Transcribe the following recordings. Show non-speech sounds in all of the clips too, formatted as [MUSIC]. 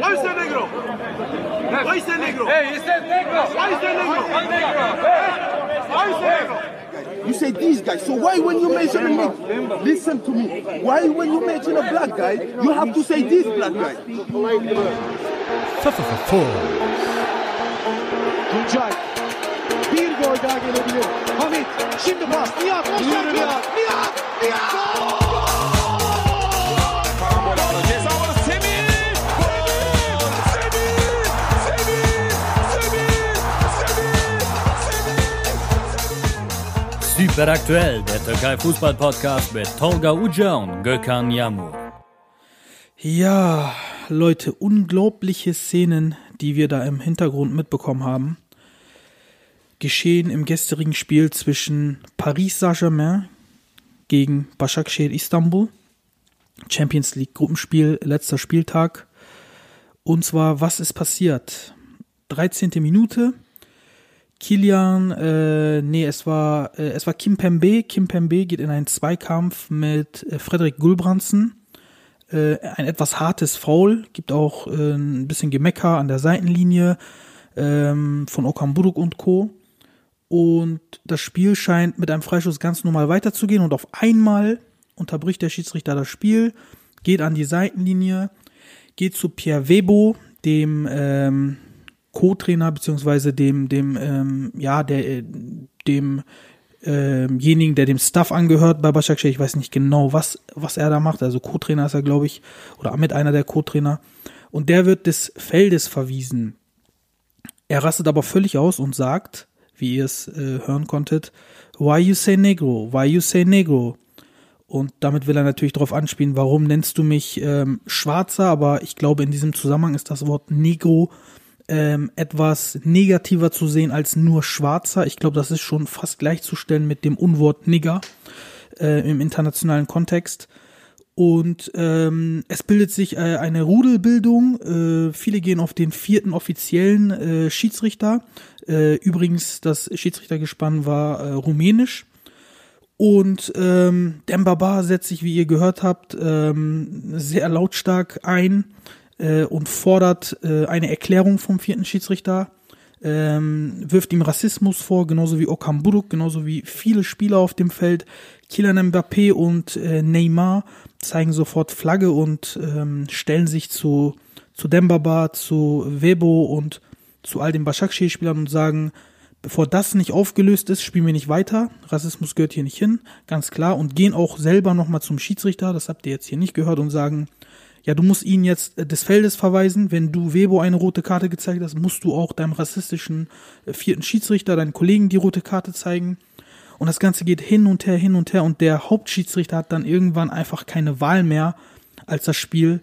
¿Dónde is el negro? Why is el negro? Hey, it's that negro. Why is el negro? One negro. ¿Dónde está el negro? You say these guys. So why when you mention a nigga, listen to me. Why when you mention a black guy, you have to say this black guy? Pfefferverfall. Tuncay. Bir gol daha gelebilir. Hamit. Şimdi pas. Nihat. Osman Nihat. Nihat. Nihat. Super aktuell, der Türkei Fußball Podcast mit Tolga Uca und Gökhan Yamur. Ja, Leute, unglaubliche Szenen, die wir da im Hintergrund mitbekommen haben. Geschehen im gestrigen Spiel zwischen Paris Saint-Germain gegen Başakşehir Istanbul. Champions League Gruppenspiel, letzter Spieltag. Und zwar, was ist passiert? 13. Minute. Kilian, äh, nee, es war, äh, es war Kim Pembe. Kim Pembe geht in einen Zweikampf mit äh, Frederik Gulbrandsen äh, ein etwas hartes Foul, gibt auch äh, ein bisschen Gemecker an der Seitenlinie ähm, von Okamburuk und Co. Und das Spiel scheint mit einem Freischuss ganz normal weiterzugehen und auf einmal unterbricht der Schiedsrichter das Spiel, geht an die Seitenlinie, geht zu Pierre Webo, dem ähm, Co-Trainer beziehungsweise dem dem ähm, ja der äh, dem demjenigen, der dem Staff angehört bei Başakşehir. Ich weiß nicht genau, was, was er da macht. Also Co-Trainer ist er, glaube ich, oder mit einer der Co-Trainer. Und der wird des Feldes verwiesen. Er rastet aber völlig aus und sagt, wie ihr es äh, hören konntet, Why you say negro? Why you say negro? Und damit will er natürlich darauf anspielen, warum nennst du mich ähm, Schwarzer? Aber ich glaube, in diesem Zusammenhang ist das Wort Negro ähm, etwas negativer zu sehen als nur Schwarzer. Ich glaube, das ist schon fast gleichzustellen mit dem Unwort Nigger äh, im internationalen Kontext. Und ähm, es bildet sich äh, eine Rudelbildung. Äh, viele gehen auf den vierten offiziellen äh, Schiedsrichter. Äh, übrigens, das Schiedsrichtergespann war äh, rumänisch. Und ähm, Dembaba setzt sich, wie ihr gehört habt, ähm, sehr lautstark ein äh, und fordert äh, eine Erklärung vom vierten Schiedsrichter, ähm, wirft ihm Rassismus vor, genauso wie Okamburuk, genauso wie viele Spieler auf dem Feld. Kylian Mbappé und äh, Neymar zeigen sofort Flagge und ähm, stellen sich zu, zu Dembaba, zu Webo und zu all den Başakşehir-Spielern und sagen, bevor das nicht aufgelöst ist, spielen wir nicht weiter. Rassismus gehört hier nicht hin, ganz klar. Und gehen auch selber nochmal zum Schiedsrichter, das habt ihr jetzt hier nicht gehört, und sagen, ja, du musst ihn jetzt äh, des Feldes verweisen. Wenn du Webo eine rote Karte gezeigt hast, musst du auch deinem rassistischen äh, vierten Schiedsrichter, deinen Kollegen die rote Karte zeigen. Und das Ganze geht hin und her, hin und her. Und der Hauptschiedsrichter hat dann irgendwann einfach keine Wahl mehr, als das Spiel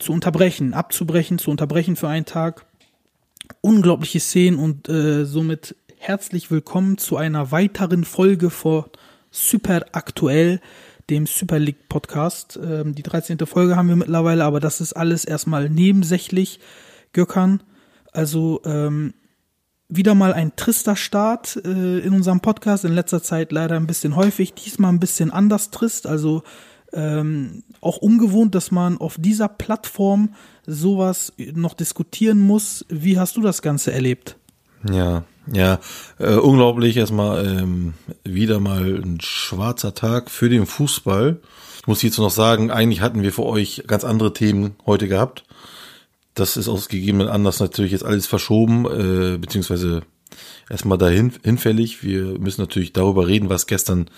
zu unterbrechen, abzubrechen, zu unterbrechen für einen Tag. Unglaubliche Szenen und äh, somit herzlich willkommen zu einer weiteren Folge vor Super Aktuell, dem Super League Podcast. Ähm, die 13. Folge haben wir mittlerweile, aber das ist alles erstmal nebensächlich. Gökhan, also ähm, wieder mal ein trister Start äh, in unserem Podcast. In letzter Zeit leider ein bisschen häufig, diesmal ein bisschen anders trist. Also ähm, auch ungewohnt, dass man auf dieser Plattform sowas noch diskutieren muss. Wie hast du das Ganze erlebt? Ja, ja, äh, unglaublich. Erstmal ähm, wieder mal ein schwarzer Tag für den Fußball. Ich muss hierzu noch sagen, eigentlich hatten wir für euch ganz andere Themen heute gehabt. Das ist aus gegebenen Anlass natürlich jetzt alles verschoben, äh, beziehungsweise erstmal dahin hinfällig. Wir müssen natürlich darüber reden, was gestern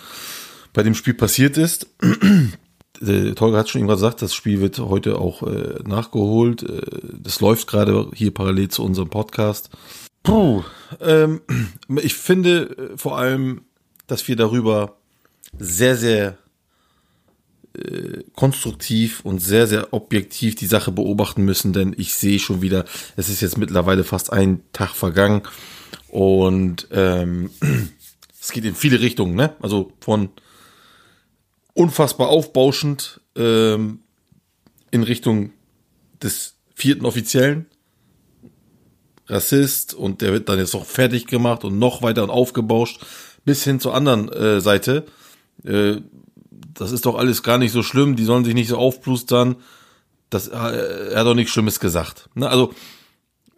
bei dem Spiel passiert ist. [CLEARS THROAT] Der Tolga hat schon eben gesagt, das Spiel wird heute auch äh, nachgeholt. Äh, das läuft gerade hier parallel zu unserem Podcast. Puh, ähm, [CLEARS THROAT] ich finde äh, vor allem, dass wir darüber sehr, sehr äh, konstruktiv und sehr, sehr objektiv die Sache beobachten müssen, denn ich sehe schon wieder, es ist jetzt mittlerweile fast ein Tag vergangen und ähm, [CLEARS THROAT] es geht in viele Richtungen, ne? Also von unfassbar aufbauschend ähm, in Richtung des vierten Offiziellen, Rassist und der wird dann jetzt noch fertig gemacht und noch weiter und aufgebauscht bis hin zur anderen äh, Seite. Äh, das ist doch alles gar nicht so schlimm, die sollen sich nicht so aufplustern. das, äh, er hat auch nichts Schlimmes gesagt. Ne? Also,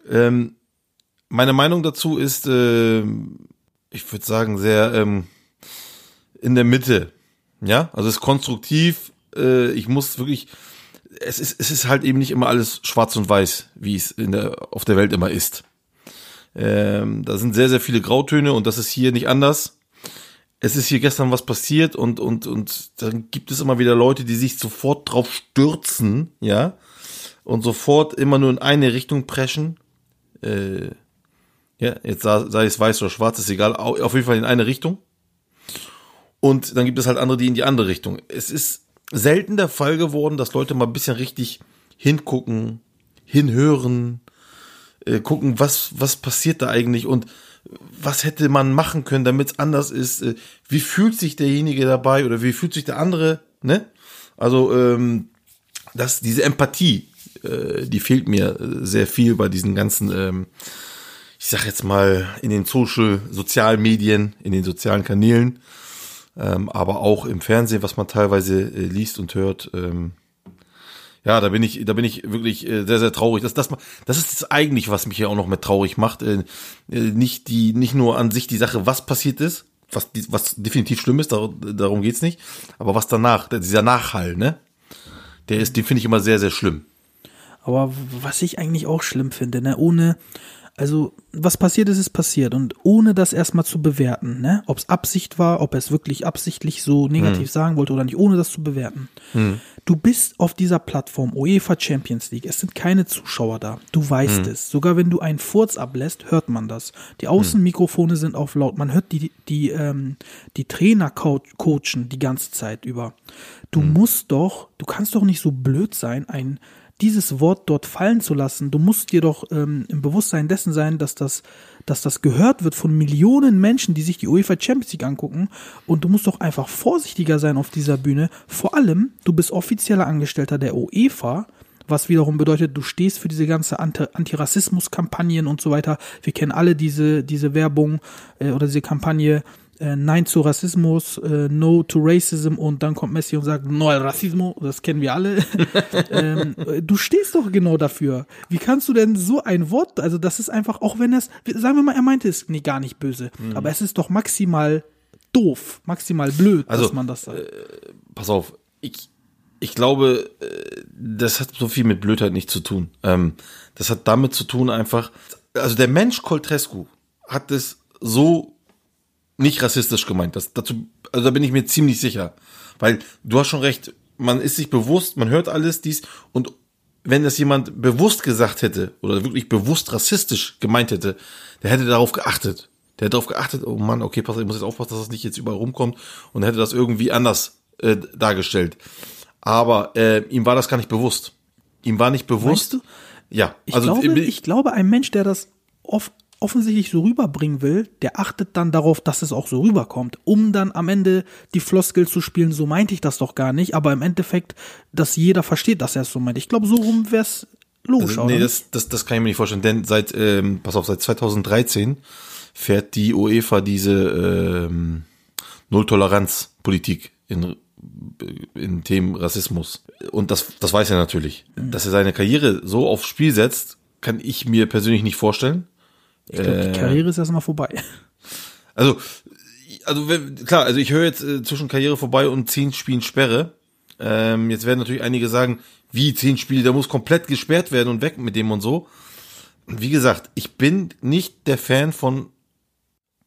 ähm, meine Meinung dazu ist, äh, ich würde sagen, sehr ähm, in der Mitte. Ja, also es ist konstruktiv. Äh, ich muss wirklich, es ist, es ist halt eben nicht immer alles schwarz und weiß, wie es in der, auf der Welt immer ist. Ähm, da sind sehr, sehr viele Grautöne und das ist hier nicht anders. Es ist hier gestern was passiert und, und, und dann gibt es immer wieder Leute, die sich sofort drauf stürzen, ja, und sofort immer nur in eine Richtung preschen. Äh, ja, jetzt sei, es weiß oder schwarz, ist egal, au- auf jeden Fall in eine Richtung. Und dann gibt es halt andere, die in die andere Richtung. Es ist selten der Fall geworden, dass Leute mal ein bisschen richtig hingucken, hinhören, äh, gucken, was, was passiert da eigentlich und was hätte man machen können, damit es anders ist. Äh, wie fühlt sich derjenige dabei oder wie fühlt sich der andere, ne? Also, ähm, das, diese Empathie, äh, die fehlt mir äh, sehr viel bei diesen ganzen, ähm, ich sag jetzt mal, in den Social, Sozialmedien, in den sozialen Kanälen, ähm, aber auch im Fernsehen, was man teilweise äh, liest und hört. Ähm, ja, da bin ich, da bin ich wirklich äh, sehr, sehr traurig. Das, das, das ist das eigentlich, was mich ja auch noch mit traurig macht. Äh, äh, nicht die, nicht nur an sich die Sache, was passiert ist, was, was definitiv schlimm ist, darum geht's nicht, aber was danach, dieser Nachhall, ne? Der ist, den finde ich immer sehr, sehr schlimm. Aber was ich eigentlich auch schlimm finde, ne, ohne, also was passiert ist, ist passiert. Und ohne das erstmal zu bewerten, ne, ob es Absicht war, ob er es wirklich absichtlich so negativ sagen wollte oder nicht, ohne das zu bewerten. Du bist auf dieser Plattform UEFA Champions League, es sind keine Zuschauer da, du weißt es. Sogar wenn du einen Furz ablässt, hört man das. Die Außenmikrofone sind auf laut, man hört die, die, ähm, die Trainer co- coachen die ganze Zeit über. Du musst doch, du kannst doch nicht so blöd sein, ein dieses Wort dort fallen zu lassen. Du musst dir doch ähm, im Bewusstsein dessen sein, dass das, dass das gehört wird von Millionen Menschen, die sich die UEFA Champions League angucken. Und du musst doch einfach vorsichtiger sein auf dieser Bühne. Vor allem, du bist offizieller Angestellter der UEFA, was wiederum bedeutet, du stehst für diese ganze Anti Antirassismus-Kampagnen und so weiter. Wir kennen alle diese, diese Werbung äh, oder diese Kampagne äh, Nein zu Rassismus, äh, No to Racism und dann kommt Messi und sagt No al Racismo, das kennen wir alle. [LAUGHS] ähm, äh, du stehst doch genau dafür. Wie kannst du denn so ein Wort, also das ist einfach, auch wenn es, sagen wir mal, er meinte es nee, gar nicht böse, Mhm. aber es ist doch maximal doof, maximal blöd, Also, dass man das sagt. pass auf, ich, ich glaube, äh, das hat so viel mit Blödheit nicht zu tun. Ähm, das hat damit zu tun einfach, also der Mensch Coltrescu hat es so nicht rassistisch gemeint. Das, dazu, also da bin ich mir ziemlich sicher. Weil du hast schon recht, man ist sich bewusst, man hört alles dies und wenn das jemand bewusst gesagt hätte oder wirklich bewusst rassistisch gemeint hätte, der hätte darauf geachtet. Der hätte darauf geachtet, oh Mann, okay, pass, ich muss jetzt aufpassen, dass das nicht jetzt überall rumkommt und hätte das irgendwie anders äh, dargestellt. Aber äh, ihm war das gar nicht bewusst. Ihm war nicht bewusst. Meinst du? Ja, Ich, also glaube, äh, ich glaube, ein Mensch, der das off offensichtlich so rüberbringen will, der achtet dann darauf, dass es auch so rüberkommt, um dann am Ende die Floskel zu spielen, so meinte ich das doch gar nicht, aber im Endeffekt, dass jeder versteht, dass er es so meint. Ich glaube, so rum wäre es logisch, Also, nee, das, das, das kann ich mir nicht vorstellen, denn seit, ähm, pass auf, seit 2013 fährt die UEFA diese ähm, Null-Toleranz-Politik in, in Themen Rassismus. Und das, das weiß er natürlich. Dass er seine Karriere so aufs Spiel setzt, kann ich mir persönlich nicht vorstellen. Ich glaube, äh, die Karriere ist erstmal vorbei. [LAUGHS] Also, also wenn, klar, also ich höre jetzt äh, zwischen Karriere vorbei und zehn Spielen Sperre. Ähm, jetzt werden natürlich einige sagen, wie zehn Spiele, der muss komplett gesperrt werden und weg mit dem und so. Wie gesagt, ich bin nicht der Fan von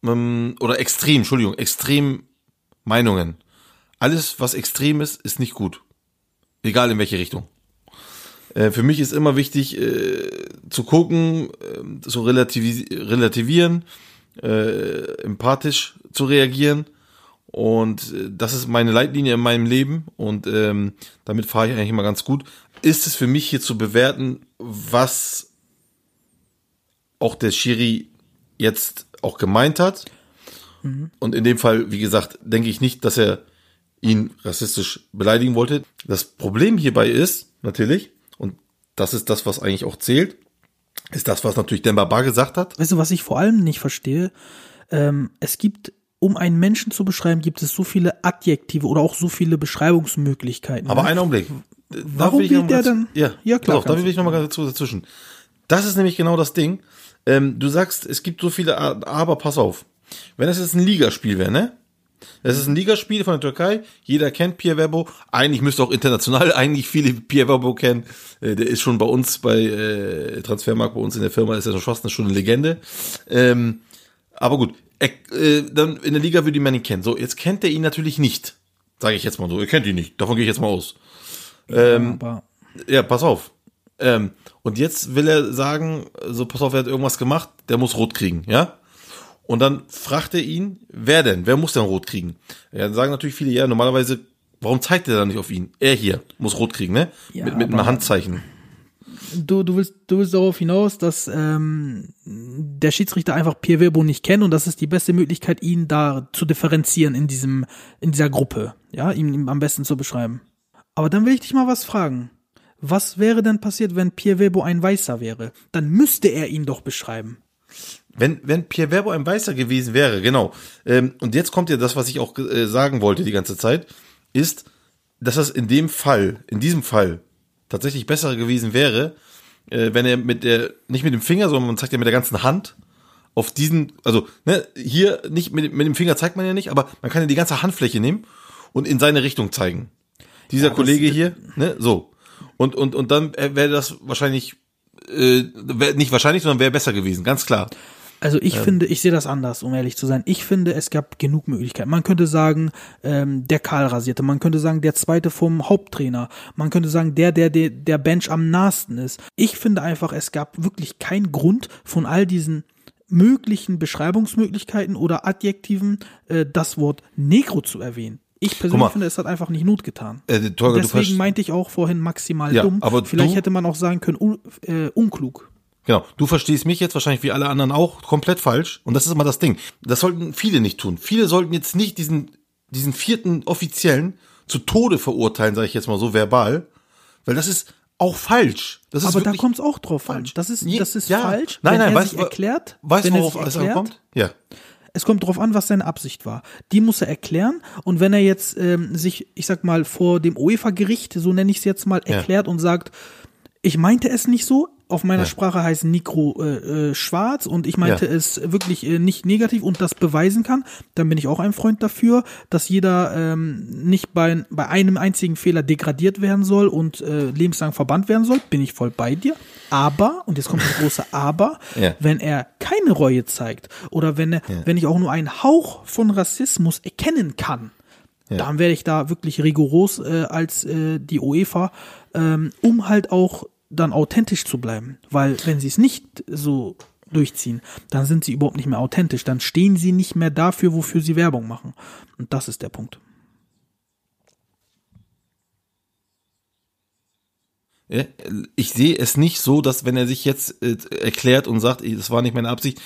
ähm, oder extrem, Entschuldigung, extrem Meinungen. Alles, was extrem ist, ist nicht gut. Egal in welche Richtung. Äh, für mich ist immer wichtig äh, zu gucken, äh, zu relativis relativieren, äh, empathisch zu reagieren. Und äh, das ist meine Leitlinie in meinem Leben und ähm, damit fahre ich eigentlich immer ganz gut. Ist es für mich hier zu bewerten, was auch der Schiri jetzt auch gemeint hat? Und in dem Fall, wie gesagt, denke ich nicht, dass er ihn rassistisch beleidigen wollte. Das Problem hierbei ist natürlich, das ist das, was eigentlich auch zählt, ist das, was natürlich Demba Ba gesagt hat. Weißt du, was ich vor allem nicht verstehe? Ähm, es gibt, um einen Menschen zu beschreiben, gibt es so viele Adjektive oder auch so viele Beschreibungsmöglichkeiten. Aber ne? einen Augenblick. Warum will mal der dann? Ja, Ja, klar, auf, da will ich noch mal ganz kurz dazwischen. Das ist nämlich genau das Ding. Ähm, du sagst, es gibt so viele, aber pass auf. Wenn das jetzt ein Ligaspiel wäre, ne? Das ist ein Ligaspiel von der Türkei. Jeder kennt Pierre Verbo. Eigentlich müsste auch international [LAUGHS] eigentlich viele Pierre Verbo kennen. Äh, der ist schon bei uns bei äh, Transfermarkt, bei uns in der Firma ist er schon fast eine, schon eine Legende. Ähm, aber gut, er, äh, dann in der Liga würde man ihn kennen. So, jetzt kennt er ihn natürlich nicht. Sage ich jetzt mal so. Er kennt ihn nicht. Davon gehe ich jetzt mal aus. Aber Ja, pass auf. Ähm, und jetzt will er sagen, so pass auf, er hat irgendwas gemacht, der muss rot kriegen, ja? Und dann fragt er ihn, wer denn? Wer muss denn rot kriegen? Ja, dann sagen natürlich viele, ja, normalerweise, warum zeigt er dann nicht auf ihn? Er hier muss rot kriegen, ne? Ja, mit mit einem Handzeichen. du, du, willst, du willst darauf hinaus, dass ähm, der Schiedsrichter einfach Pierre Verbo nicht kennt und das ist die beste Möglichkeit, ihn da zu differenzieren in diesem, in dieser Gruppe, ja, ihm, ihm am besten zu beschreiben. Aber dann will ich dich mal was fragen. Was wäre denn passiert, wenn Pierre Verbo ein Weißer wäre? Dann müsste er ihn doch beschreiben. Wenn, wenn Pierre Verbo ein Weißer gewesen wäre, genau. Ähm, und jetzt kommt ja das, was ich auch äh, sagen wollte die ganze Zeit, ist, dass das in dem Fall, in diesem Fall, tatsächlich besser gewesen wäre, äh, wenn er mit der, nicht mit dem Finger, sondern man zeigt ja mit der ganzen Hand auf diesen, also ne, hier nicht mit, mit dem Finger zeigt man ja nicht, aber man kann ja die ganze Handfläche nehmen und in seine Richtung zeigen. Dieser Kollege hier, ne, so. Und, und, und dann wäre das wahrscheinlich, äh, wär, nicht wahrscheinlich, sondern wäre besser gewesen, ganz klar. Also ich finde, ich sehe das anders, um ehrlich zu sein. Ich finde, es gab genug Möglichkeiten. Man könnte sagen, ähm, der Karl rasierte. Man könnte sagen, der zweite vom Haupttrainer. Man könnte sagen, der, der, der, der Bench am nahesten ist. Ich finde einfach, es gab wirklich keinen Grund von all diesen möglichen Beschreibungsmöglichkeiten oder Adjektiven äh, das Wort Negro zu erwähnen. Ich persönlich mal. finde, es hat einfach nicht Not getan. Äh, du Deswegen meinte ich auch vorhin maximal Ja, dumm. aber Vielleicht du- hätte man auch sagen können, un, äh, unklug. Genau, du verstehst mich jetzt wahrscheinlich wie alle anderen auch komplett falsch. Und das ist immer das Ding. Das sollten viele nicht tun. Viele sollten jetzt nicht diesen, diesen vierten Offiziellen zu Tode verurteilen, sage ich jetzt mal so verbal, weil das ist auch falsch. Das ist Aber da kommt es auch drauf an. falsch. Das ist, das ist ja. falsch, Nein, wenn nein, er weißt erklärt. Weißt du, worauf erklärt, ankommt? Ja. Es kommt drauf an, was seine Absicht war. Die muss er erklären. Und wenn er jetzt ähm, sich, ich sag mal, vor dem UEFA-Gericht, so nenne ich es jetzt mal, Ja. erklärt und sagt, ich meinte es nicht so, auf meiner Ja. Sprache heißt Nikro äh, äh, schwarz und ich meinte Ja. es wirklich äh, nicht negativ und das beweisen kann, dann bin ich auch ein Freund dafür, dass jeder ähm, nicht bei, bei einem einzigen Fehler degradiert werden soll und äh, lebenslang verbannt werden soll, bin ich voll bei dir. Aber, und jetzt kommt das große [LAUGHS] Aber, Ja. wenn er keine Reue zeigt oder wenn er, wenn ich auch nur einen Hauch von Rassismus erkennen kann, dann werde ich da wirklich rigoros äh, als äh, die UEFA, ähm, um halt auch dann authentisch zu bleiben. Weil wenn sie es nicht so durchziehen, dann sind sie überhaupt nicht mehr authentisch. Dann stehen sie nicht mehr dafür, wofür sie Werbung machen. Und das ist der Punkt. Ich sehe es nicht so, dass wenn er sich jetzt äh, erklärt und sagt, das war nicht meine Absicht,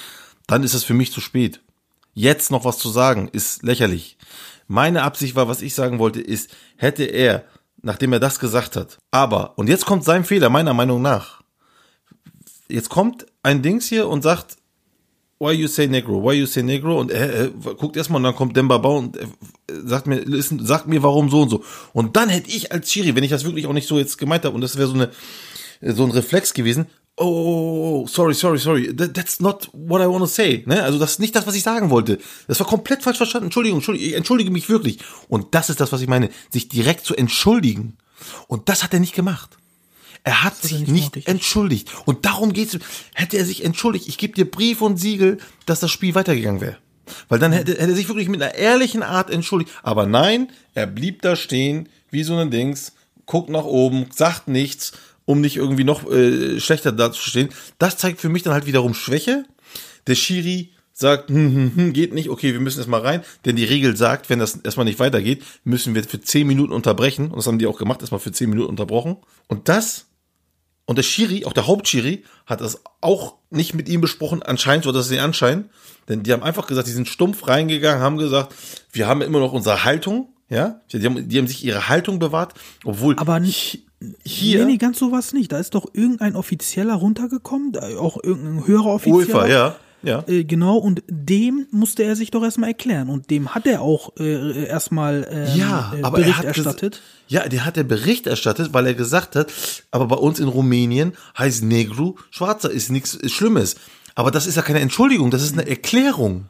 dann ist es für mich zu spät. Jetzt noch was zu sagen, ist lächerlich. Meine Absicht war, was ich sagen wollte, ist, hätte er, nachdem er das gesagt hat, aber, und jetzt kommt sein Fehler, meiner Meinung nach. Jetzt kommt ein Dings hier und sagt, why you say Negro, why you say Negro und er, er guckt erstmal und dann kommt Demba Bau und er sagt mir, listen, sagt mir warum so und so. Und dann hätte ich als Schiri, wenn ich das wirklich auch nicht so jetzt gemeint habe und das wäre so so ein Reflex gewesen, oh, oh, oh, oh, sorry, sorry, sorry, that, that's not what I want to say, ne? Also das ist nicht das, was ich sagen wollte. Das war komplett falsch verstanden. Entschuldigung, Entschuldigung, ich entschuldige mich wirklich. Und das ist das, was ich meine, sich direkt zu entschuldigen. Und das hat er nicht gemacht. Er hat sich nicht nicht entschuldigt. Und darum geht's. Hätte er sich entschuldigt, ich gebe dir Brief und Siegel, dass das Spiel weitergegangen wäre. Weil dann hätte, hätte er sich wirklich mit einer ehrlichen Art entschuldigt. Aber nein, er blieb da stehen, wie so ein Dings, guckt nach oben, sagt nichts, um nicht irgendwie noch äh, schlechter dazustehen. Das zeigt für mich dann halt wiederum Schwäche. Der Schiri sagt, hm, hm, hm, geht nicht, okay, wir müssen erstmal rein, denn die Regel sagt, wenn das erstmal nicht weitergeht, müssen wir für 10 Minuten unterbrechen. Und das haben die auch gemacht, erstmal für 10 Minuten unterbrochen. Und das und der Schiri, auch der Hauptschiri, hat das auch nicht mit ihm besprochen, anscheinend, so dass sie anscheinen. Denn die haben einfach gesagt, die sind stumpf reingegangen, haben gesagt, wir haben immer noch unsere Haltung, ja. Die haben, die haben sich ihre Haltung bewahrt, obwohl Aber nicht, hier Nee, nee, ganz sowas nicht. Da ist doch irgendein Offizieller runtergekommen, auch irgendein höherer Offizieller. UEFA, ja. Ja. Äh, genau, und dem musste er sich doch erstmal erklären. Und dem hat er auch äh, erstmal ähm, Ja, äh, aber Bericht er hat erstattet. Ja, der hat der Bericht erstattet, weil er gesagt hat, aber bei uns in Rumänien heißt Negru Schwarzer ist nichts Schlimmes. Aber das ist ja keine Entschuldigung, das ist eine Erklärung.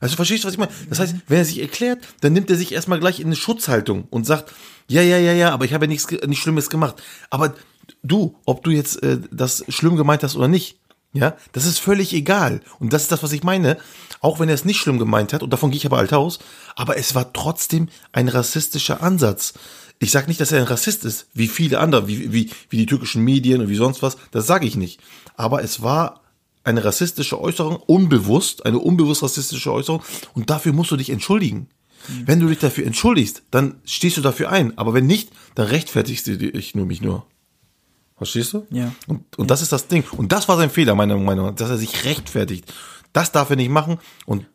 Also verstehst du, was ich meine? Das heißt, wenn er sich erklärt, dann nimmt er sich erstmal gleich in eine Schutzhaltung und sagt, ja, ja, ja, ja, aber ich habe ja nichts, nichts Schlimmes gemacht. Aber du, ob du jetzt äh, das schlimm gemeint hast oder nicht, ja, das ist völlig egal. Und das ist das, was ich meine. Auch wenn er es nicht schlimm gemeint hat, und davon gehe ich aber alt aus, aber es war trotzdem ein rassistischer Ansatz. Ich sage nicht, dass er ein Rassist ist, wie viele andere, wie, wie, wie die türkischen Medien und wie sonst was, das sage ich nicht. Aber es war eine rassistische Äußerung, unbewusst, eine unbewusst rassistische Äußerung, und dafür musst du dich entschuldigen. Wenn du dich dafür entschuldigst, dann stehst du dafür ein. Aber wenn nicht, dann rechtfertigst du dich nur mich nur. Verstehst du? Ja. Und, und das ist das Ding. Und das war sein Fehler, meiner Meinung nach, dass er sich rechtfertigt. Das darf er nicht machen. Und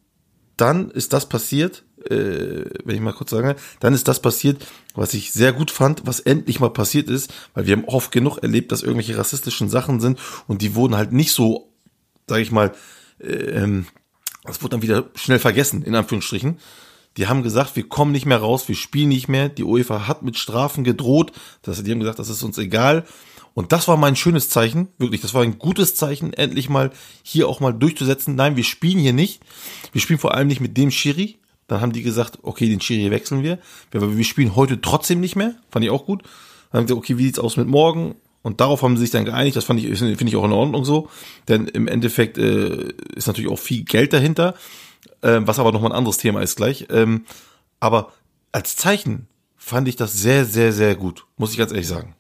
dann ist das passiert, äh, wenn ich mal kurz sage, dann ist das passiert, was ich sehr gut fand, was endlich mal passiert ist, weil wir haben oft genug erlebt, dass irgendwelche rassistischen Sachen sind und die wurden halt nicht so, sage ich mal, äh, ähm, das wurde dann wieder schnell vergessen, in Anführungsstrichen. Die haben gesagt, wir kommen nicht mehr raus, wir spielen nicht mehr. Die UEFA hat mit Strafen gedroht. Das, die haben gesagt, das ist uns egal. Und das war mein schönes Zeichen, wirklich, das war ein gutes Zeichen, endlich mal hier auch mal durchzusetzen. Nein, wir spielen hier nicht. Wir spielen vor allem nicht mit dem Schiri. Dann haben die gesagt, okay, den Schiri wechseln wir. Wir, wir spielen heute trotzdem nicht mehr. Fand ich auch gut. Dann haben sie gesagt, okay, wie sieht's aus mit morgen? Und darauf haben sie sich dann geeinigt. Das fand ich, finde ich auch in Ordnung so. Denn im Endeffekt äh, ist natürlich auch viel Geld dahinter, äh, was aber nochmal ein anderes Thema ist gleich. Ähm, aber als Zeichen fand ich das sehr, sehr, sehr gut. Muss ich ganz ehrlich sagen.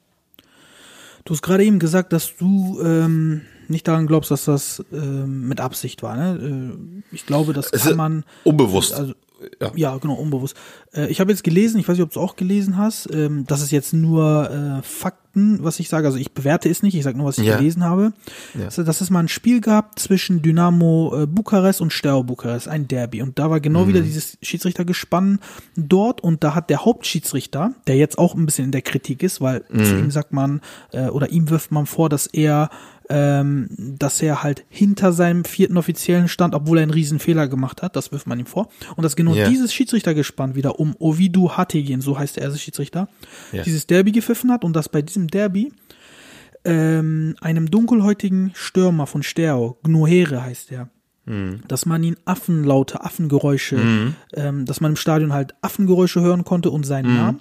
Du hast gerade eben gesagt, dass du ähm, nicht daran glaubst, dass das ähm, mit Absicht war. Ne? Äh, ich glaube, das Es kann ist man. unbewusst. Also, Ja. ja. genau, unbewusst. Äh, ich habe jetzt gelesen, ich weiß nicht, ob du es auch gelesen hast, ähm, das ist jetzt nur äh, Fakten, was ich sage. Also ich bewerte es nicht, ich sage nur, was ich Ja. gelesen habe. Ja. Also, dass es mal ein Spiel gab zwischen Dynamo äh, Bukarest und Steaua Bukarest, ein Derby. Und da war genau Mhm. wieder dieses Schiedsrichtergespann dort und da hat der Hauptschiedsrichter, der jetzt auch ein bisschen in der Kritik ist, weil Mhm. zu ihm sagt man, äh, oder ihm wirft man vor, dass er ähm, dass er halt hinter seinem vierten Offiziellen stand, obwohl er einen riesen Fehler gemacht hat. Das wirft man ihm vor. Und dass genau Ja. dieses Schiedsrichtergespann wieder um Ovidu Hategin, so heißt der erste Schiedsrichter, Ja. dieses Derby gepfiffen hat und dass bei diesem Derby ähm, einem dunkelhäutigen Stürmer von Stereo, Gnohere heißt er, dass man ihn Affenlaute, Affengeräusche, ähm, dass man im Stadion halt Affengeräusche hören konnte und seinen Namen.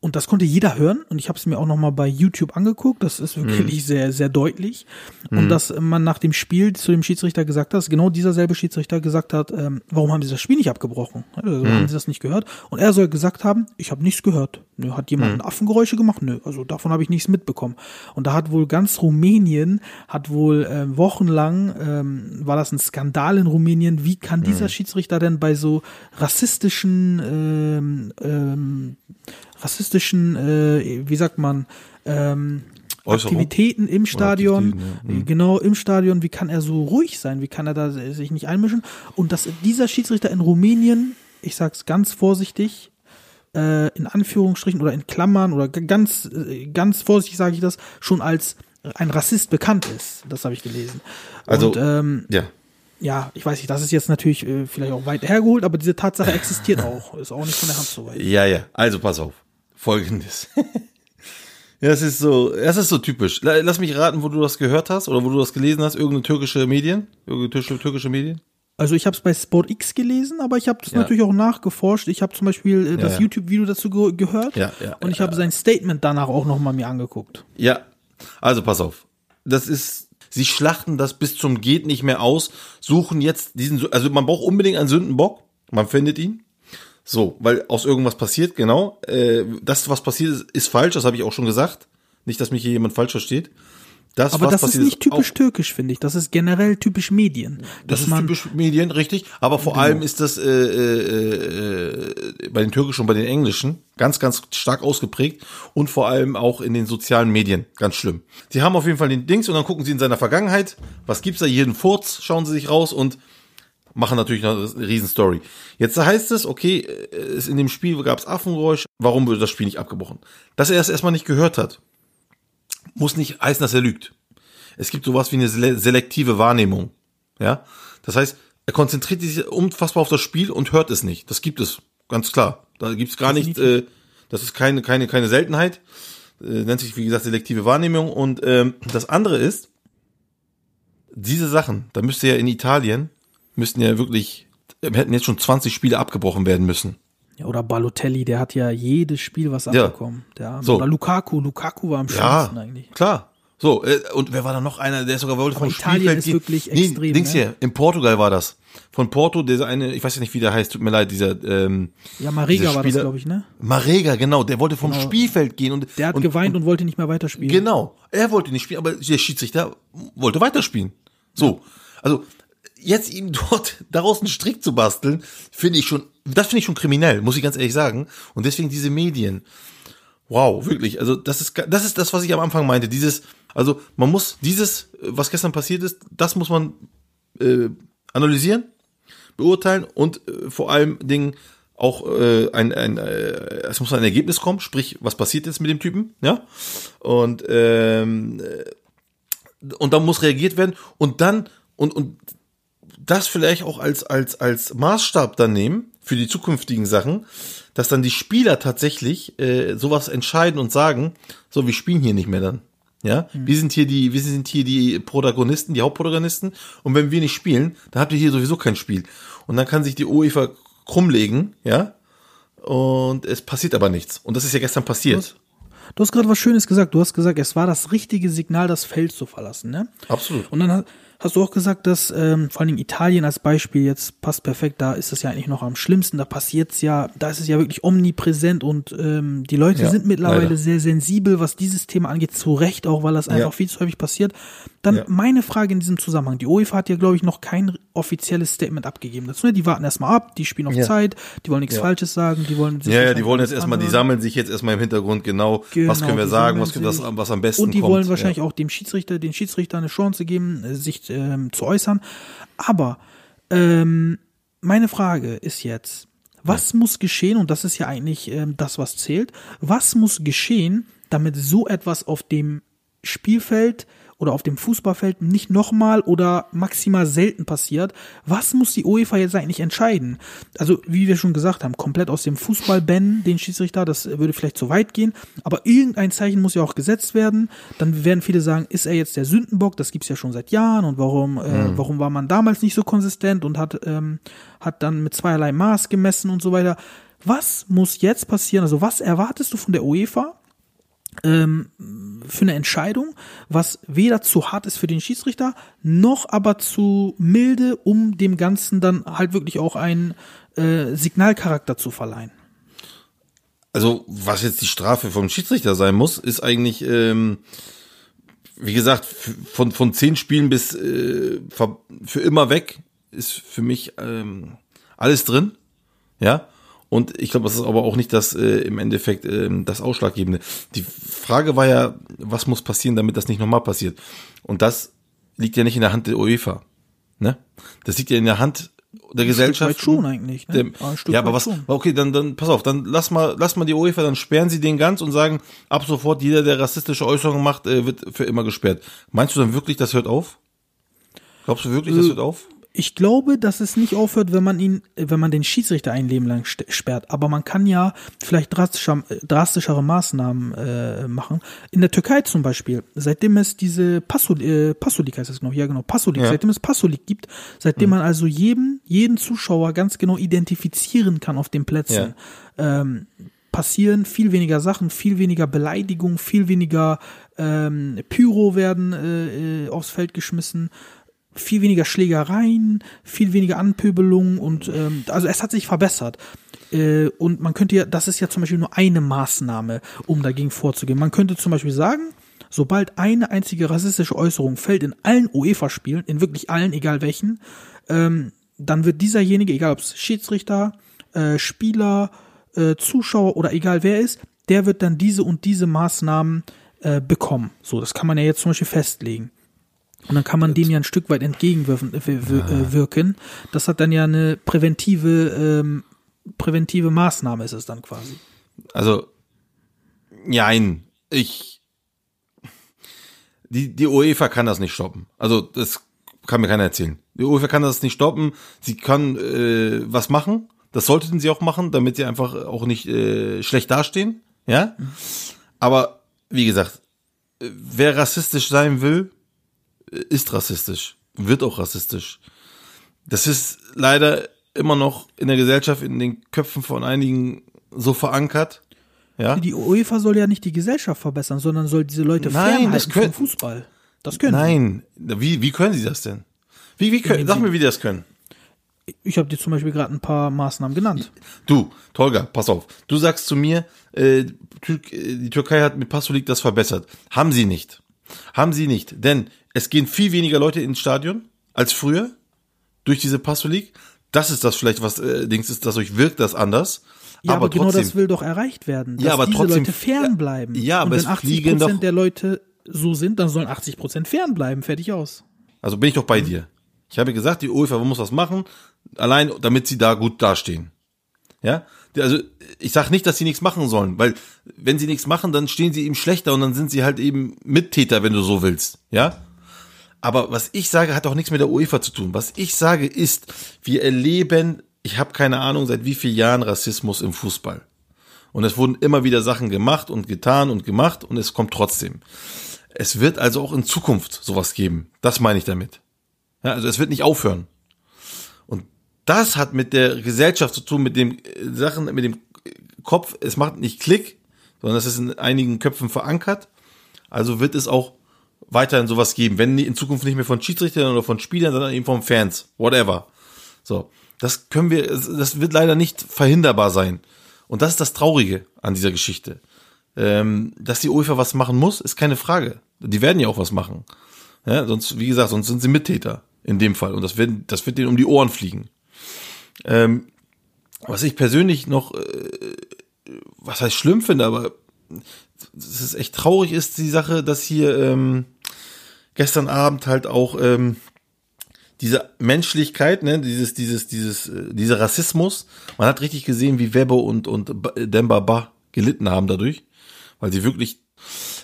Und das konnte jeder hören. Und ich habe es mir auch noch mal bei YouTube angeguckt. Das ist wirklich sehr, sehr deutlich. Und dass man nach dem Spiel zu dem Schiedsrichter gesagt hat, genau dieser selbe Schiedsrichter gesagt hat, ähm, warum haben sie das Spiel nicht abgebrochen? Also, Haben sie das nicht gehört? Und er soll gesagt haben, ich habe nichts gehört. Nö, hat jemand Affengeräusche gemacht? Nö, also davon habe ich nichts mitbekommen. Und da hat wohl ganz Rumänien, hat wohl äh, wochenlang, ähm, war das ein Skandal in Rumänien, wie kann dieser Schiedsrichter denn bei so rassistischen ähm, ähm, rassistischen, äh, wie sagt man, ähm? Aktivitäten im Stadion, Aktivitäten, ja. Mhm. genau im Stadion, wie kann er so ruhig sein, wie kann er da sich nicht einmischen und dass dieser Schiedsrichter in Rumänien, ich sag's ganz vorsichtig, äh, in Anführungsstrichen oder in Klammern oder ganz, äh, ganz vorsichtig sage ich das, schon als ein Rassist bekannt ist. Das habe ich gelesen. Also, und, ähm, Ja. ja, ich weiß nicht, das ist jetzt natürlich äh, vielleicht auch weit hergeholt, aber diese Tatsache existiert auch. Ist auch nicht von der Hand so weit. Ja, ja. Also pass auf. Folgendes. [LAUGHS] ja, es ist so, es ist so typisch. La- Lass mich raten, wo du das gehört hast oder wo du das gelesen hast. Irgendeine türkische Medien? Irgendeine türkische, türkische Medien? Also ich habe es bei Sport X gelesen, aber ich habe es Ja. natürlich auch nachgeforscht. Ich habe zum Beispiel äh, das ja. YouTube-Video dazu ge gehört Ja, ja, und ich ja, habe sein Statement danach auch noch mal mir angeguckt. Ja. Also pass auf. Das ist, sie schlachten das bis zum geht nicht mehr aus, suchen jetzt diesen, also man braucht unbedingt einen Sündenbock. Man findet ihn. So, weil aus irgendwas passiert, genau. Äh, das, was passiert ist, ist falsch, das habe ich auch schon gesagt. Nicht, dass mich hier jemand falsch versteht. Das, Aber das ist nicht typisch auch- türkisch, finde ich. Das ist generell typisch Medien. Das ist typisch Medien, richtig. Aber vor allem ist das äh, äh, äh, bei den türkischen und bei den englischen ganz, ganz stark ausgeprägt und vor allem auch in den sozialen Medien ganz schlimm. Sie haben auf jeden Fall den Dings und dann gucken sie in seiner Vergangenheit, was gibt's da, jeden Furz, schauen sie sich raus und machen natürlich noch eine Riesenstory. Jetzt heißt es, okay, es in dem Spiel gab's Affengeräusch, warum wurde das Spiel nicht abgebrochen? Dass er es erstmal nicht gehört hat, muss nicht heißen, dass er lügt. Es gibt sowas wie eine sele- selektive Wahrnehmung. Ja, das heißt, er konzentriert sich unfassbar auf das Spiel und hört es nicht. Das gibt es, ganz klar. Da gibt's gar nicht, äh, das ist keine, keine, keine Seltenheit. Äh, nennt sich, wie gesagt, selektive Wahrnehmung. Und ähm, das andere ist, diese Sachen, da müsste ja in Italien, müssten ja wirklich, äh, hätten jetzt schon 20 Spiele abgebrochen werden müssen. Ja, oder Balotelli, der hat ja jedes Spiel was Ja. abbekommen. Der, So. Oder Lukaku, Lukaku war am Ja, schlimmsten eigentlich. klar. So, äh, und wer war da noch einer, der sogar wollte vom Italien Spielfeld ist gehen? wirklich extrem, Dings ne? hier, in Portugal war das. Von Porto, dieser eine, ich weiß ja nicht, wie der heißt, tut mir leid, dieser, ähm, Ja, Marega war das, glaube ich, ne? Marega, genau, der wollte vom Spielfeld gehen und Der hat und, geweint und, wollte nicht mehr weiterspielen. Genau, er wollte nicht spielen, aber der Schiedsrichter wollte weiterspielen. So, also jetzt ihm [LAUGHS] dort daraus einen Strick zu basteln, finde ich schon, das finde ich schon kriminell, muss ich ganz ehrlich sagen. Und deswegen diese Medien. Wow, wirklich. Also das ist das ist das, was ich am Anfang meinte. Dieses, also man muss dieses, was gestern passiert ist, das muss man äh, analysieren, beurteilen und äh, vor allem Dingen auch äh, ein, ein äh, es muss ein Ergebnis kommen, sprich, was passiert jetzt mit dem Typen, ja? Und ähm, äh, und dann muss reagiert werden und dann und und das vielleicht auch als als als Maßstab dann nehmen für die zukünftigen Sachen, dass dann die Spieler tatsächlich äh, sowas entscheiden und sagen, so wir spielen hier nicht mehr dann. Ja, wir sind hier die, wir sind hier die Protagonisten, die Hauptprotagonisten. Und wenn wir nicht spielen, dann habt ihr hier sowieso kein Spiel. Und dann kann sich die UEFA krummlegen, ja. Und es passiert aber nichts. Und das ist ja gestern passiert. Du hast gerade was Schönes gesagt. Du hast gesagt, es war das richtige Signal, das Feld zu verlassen, ne? Absolut. Und dann hast du auch gesagt, dass ähm, vor allen Dingen Italien als Beispiel jetzt passt perfekt, da ist es ja eigentlich noch am schlimmsten, da passiert's ja, da ist es ja wirklich omnipräsent und ähm, die Leute Ja, sind mittlerweile leider. sehr sensibel, was dieses Thema angeht, zu Recht auch, weil das einfach Ja. viel zu häufig passiert. Dann Ja. meine Frage in diesem Zusammenhang, die UEFA hat ja, glaube ich, noch kein offizielles Statement abgegeben dazu. Ne? Die warten erstmal ab, die spielen auf Ja. Zeit, die wollen nichts Ja. Falsches sagen, die wollen sich Ja, ja, die wollen jetzt erstmal, die sammeln sich jetzt erstmal im Hintergrund genau, was Genau, können wir sagen, was, was, sich. was am besten Und die kommt. wollen wahrscheinlich ja. auch dem Schiedsrichter, den Schiedsrichter eine Chance geben, äh, sich ähm, zu äußern. Aber ähm, meine Frage ist jetzt, was muss geschehen, und das ist ja eigentlich ähm, das, was zählt, was muss geschehen, damit so etwas auf dem Spielfeld oder auf dem Fußballfeld nicht nochmal oder maximal selten passiert. Was muss die UEFA jetzt eigentlich entscheiden? Also, wie wir schon gesagt haben, komplett aus dem Fußball bannen, den Schiedsrichter, das würde vielleicht zu weit gehen, aber irgendein Zeichen muss ja auch gesetzt werden. Dann werden viele sagen, ist er jetzt der Sündenbock? Das gibt's ja schon seit Jahren und warum, äh, warum war man damals nicht so konsistent und hat, ähm, hat dann mit zweierlei Maß gemessen und so weiter. Was muss jetzt passieren? Also, was erwartest du von der UEFA? Ähm, für eine Entscheidung, was weder zu hart ist für den Schiedsrichter, noch aber zu milde, um dem Ganzen dann halt wirklich auch einen äh, Signalcharakter zu verleihen. Also, was jetzt die Strafe vom Schiedsrichter sein muss, ist eigentlich, ähm, wie gesagt, von, von zehn Spielen bis äh, für immer weg ist für mich ähm, alles drin. Ja. Und ich glaube, das ist aber auch nicht das äh, im Endeffekt ähm, das Ausschlaggebende. Die Frage war ja, was muss passieren, damit das nicht nochmal passiert? Und das liegt ja nicht in der Hand der UEFA. Ne? Das liegt ja in der Hand der Gesellschaft. weit schon eigentlich, ne? Dem, Ja, ein Stück aber was, schon. okay, dann, dann, pass auf, dann lass mal, lass mal die UEFA, dann sperren sie den ganz und sagen, ab sofort jeder, der rassistische Äußerungen macht, äh, wird für immer gesperrt. Meinst du dann wirklich, das hört auf? Glaubst du wirklich, das Äh, hört auf? Ich glaube, dass es nicht aufhört, wenn man ihn, wenn man den Schiedsrichter ein Leben lang sperrt. Aber man kann ja vielleicht drastischer, äh, drastischere Maßnahmen äh, machen. In der Türkei zum Beispiel, seitdem es diese Passolik, äh, Passolik heißt es noch, ja genau, Passolik, Ja. seitdem es Passolik gibt, seitdem man also jeden, jeden Zuschauer ganz genau identifizieren kann auf den Plätzen, ähm, passieren viel weniger Sachen, viel weniger Beleidigung, viel weniger ähm, Pyro werden äh, äh, aufs Feld geschmissen viel weniger Schlägereien, viel weniger Anpöbelungen und ähm, also es hat sich verbessert. Äh, und man könnte ja, das ist ja zum Beispiel nur eine Maßnahme, um dagegen vorzugehen. Man könnte zum Beispiel sagen, sobald eine einzige rassistische Äußerung fällt in allen UEFA-Spielen, in wirklich allen, egal welchen, ähm, dann wird dieserjenige, egal ob es Schiedsrichter, äh, Spieler, äh, Zuschauer oder egal wer ist, der wird dann diese und diese Maßnahmen äh, bekommen. So, das kann man ja jetzt zum Beispiel festlegen. Und dann kann man dem ja ein Stück weit entgegenwirken. Wir- äh, wirken. Das hat dann ja eine präventive, ähm, präventive Maßnahme ist es dann quasi. Also, nein, ich, die, die UEFA kann das nicht stoppen. Also, das kann mir keiner erzählen. Die UEFA kann das nicht stoppen. Sie kann äh, was machen. Das sollten sie auch machen, damit sie einfach auch nicht äh, schlecht dastehen. Ja. Aber wie gesagt, äh, wer rassistisch sein will, ist rassistisch, wird auch rassistisch. Das ist leider immer noch in der Gesellschaft, in den Köpfen von einigen so verankert. Ja. Die UEFA soll ja nicht die Gesellschaft verbessern, sondern soll diese Leute Nein, fernhalten das können- vom Fußball. Das können sie. Nein, wie, wie können sie das denn? Wie, wie können, sag sie- mir, wie die das können. Ich habe dir zum Beispiel gerade ein paar Maßnahmen genannt. Du, Tolga, pass auf. Du sagst zu mir, äh, äh, die Türkei hat mit Passolik das verbessert. Haben sie nicht. Haben sie nicht. Denn es gehen viel weniger Leute ins Stadion als früher durch diese Passolik. Das ist das vielleicht, was äh, Dings ist, dadurch wirkt das anders. Ja, aber, genau trotzdem, das will doch erreicht werden, dass Ja, aber diese trotzdem- Leute fernbleiben. Ja, aber Und wenn 80 fliegen doch- der Leute so sind, dann sollen 80% fernbleiben. Fertig aus. Also bin ich doch bei dir. Ich habe gesagt, die UEFA muss was machen, allein damit sie da gut dastehen. Ja? Also ich sage nicht, dass sie nichts machen sollen, weil wenn sie nichts machen, dann stehen sie eben schlechter und dann sind sie halt eben Mittäter, wenn du so willst. Ja? Aber was ich sage, hat auch nichts mit der UEFA zu tun. Was ich sage ist, wir erleben, ich habe keine Ahnung, seit wie vielen Jahren Rassismus im Fußball. Und es wurden immer wieder Sachen gemacht und getan und gemacht und es kommt trotzdem. Es wird also auch in Zukunft sowas geben. Das meine ich damit. Ja, also es wird nicht aufhören. Das hat mit der Gesellschaft zu tun, mit dem äh, Sachen, mit dem Kopf. Es macht nicht Klick, sondern es ist in einigen Köpfen verankert. Also wird es auch weiterhin sowas geben. Wenn in Zukunft nicht mehr von Schiedsrichtern oder von Spielern, sondern eben von Fans. Whatever. So. Das können wir, das wird leider nicht verhinderbar sein. Und das ist das Traurige an dieser Geschichte. Ähm, dass die UEFA was machen muss, ist keine Frage. Die werden ja auch was machen. Ja, sonst, wie gesagt, sonst sind sie Mittäter in dem Fall. Und das wird, das wird denen um die Ohren fliegen. Ähm, was ich persönlich noch, äh, was heißt schlimm finde, aber es ist echt traurig ist die Sache, dass hier ähm, gestern Abend halt auch ähm, diese Menschlichkeit, ne, dieses, dieses, dieses, äh, dieser Rassismus, man hat richtig gesehen, wie Webber und, und Ba- Demba Ba gelitten haben dadurch, weil sie wirklich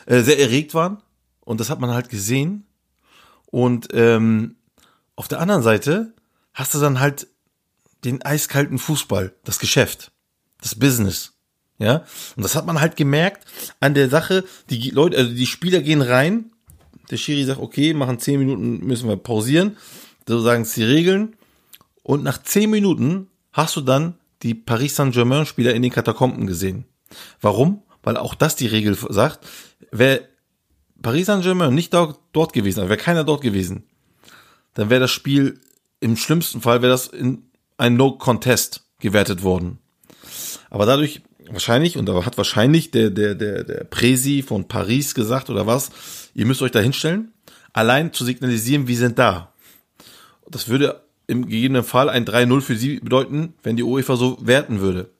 äh, sehr erregt waren. Und das hat man halt gesehen. Und ähm, auf der anderen Seite hast du dann halt den eiskalten Fußball, das Geschäft, das Business. Ja, und das hat man halt gemerkt an der Sache, die Leute, also die Spieler gehen rein, der Schiri sagt, okay, machen zehn Minuten, müssen wir pausieren, so sagen es die Regeln, und nach zehn Minuten hast du dann die Paris Saint-Germain-Spieler in den Katakomben gesehen. Warum? Weil auch das die Regel sagt, wer Paris Saint-Germain nicht dort, dort gewesen, also wäre keiner dort gewesen, dann wäre das Spiel im schlimmsten Fall wäre das in ein No Contest gewertet worden. Aber dadurch wahrscheinlich und da hat wahrscheinlich der der der der Presi von Paris gesagt oder was, ihr müsst euch da hinstellen, allein zu signalisieren, wir sind da. Das würde im gegebenen Fall ein 3-0 für sie bedeuten, wenn die UEFA so werten würde.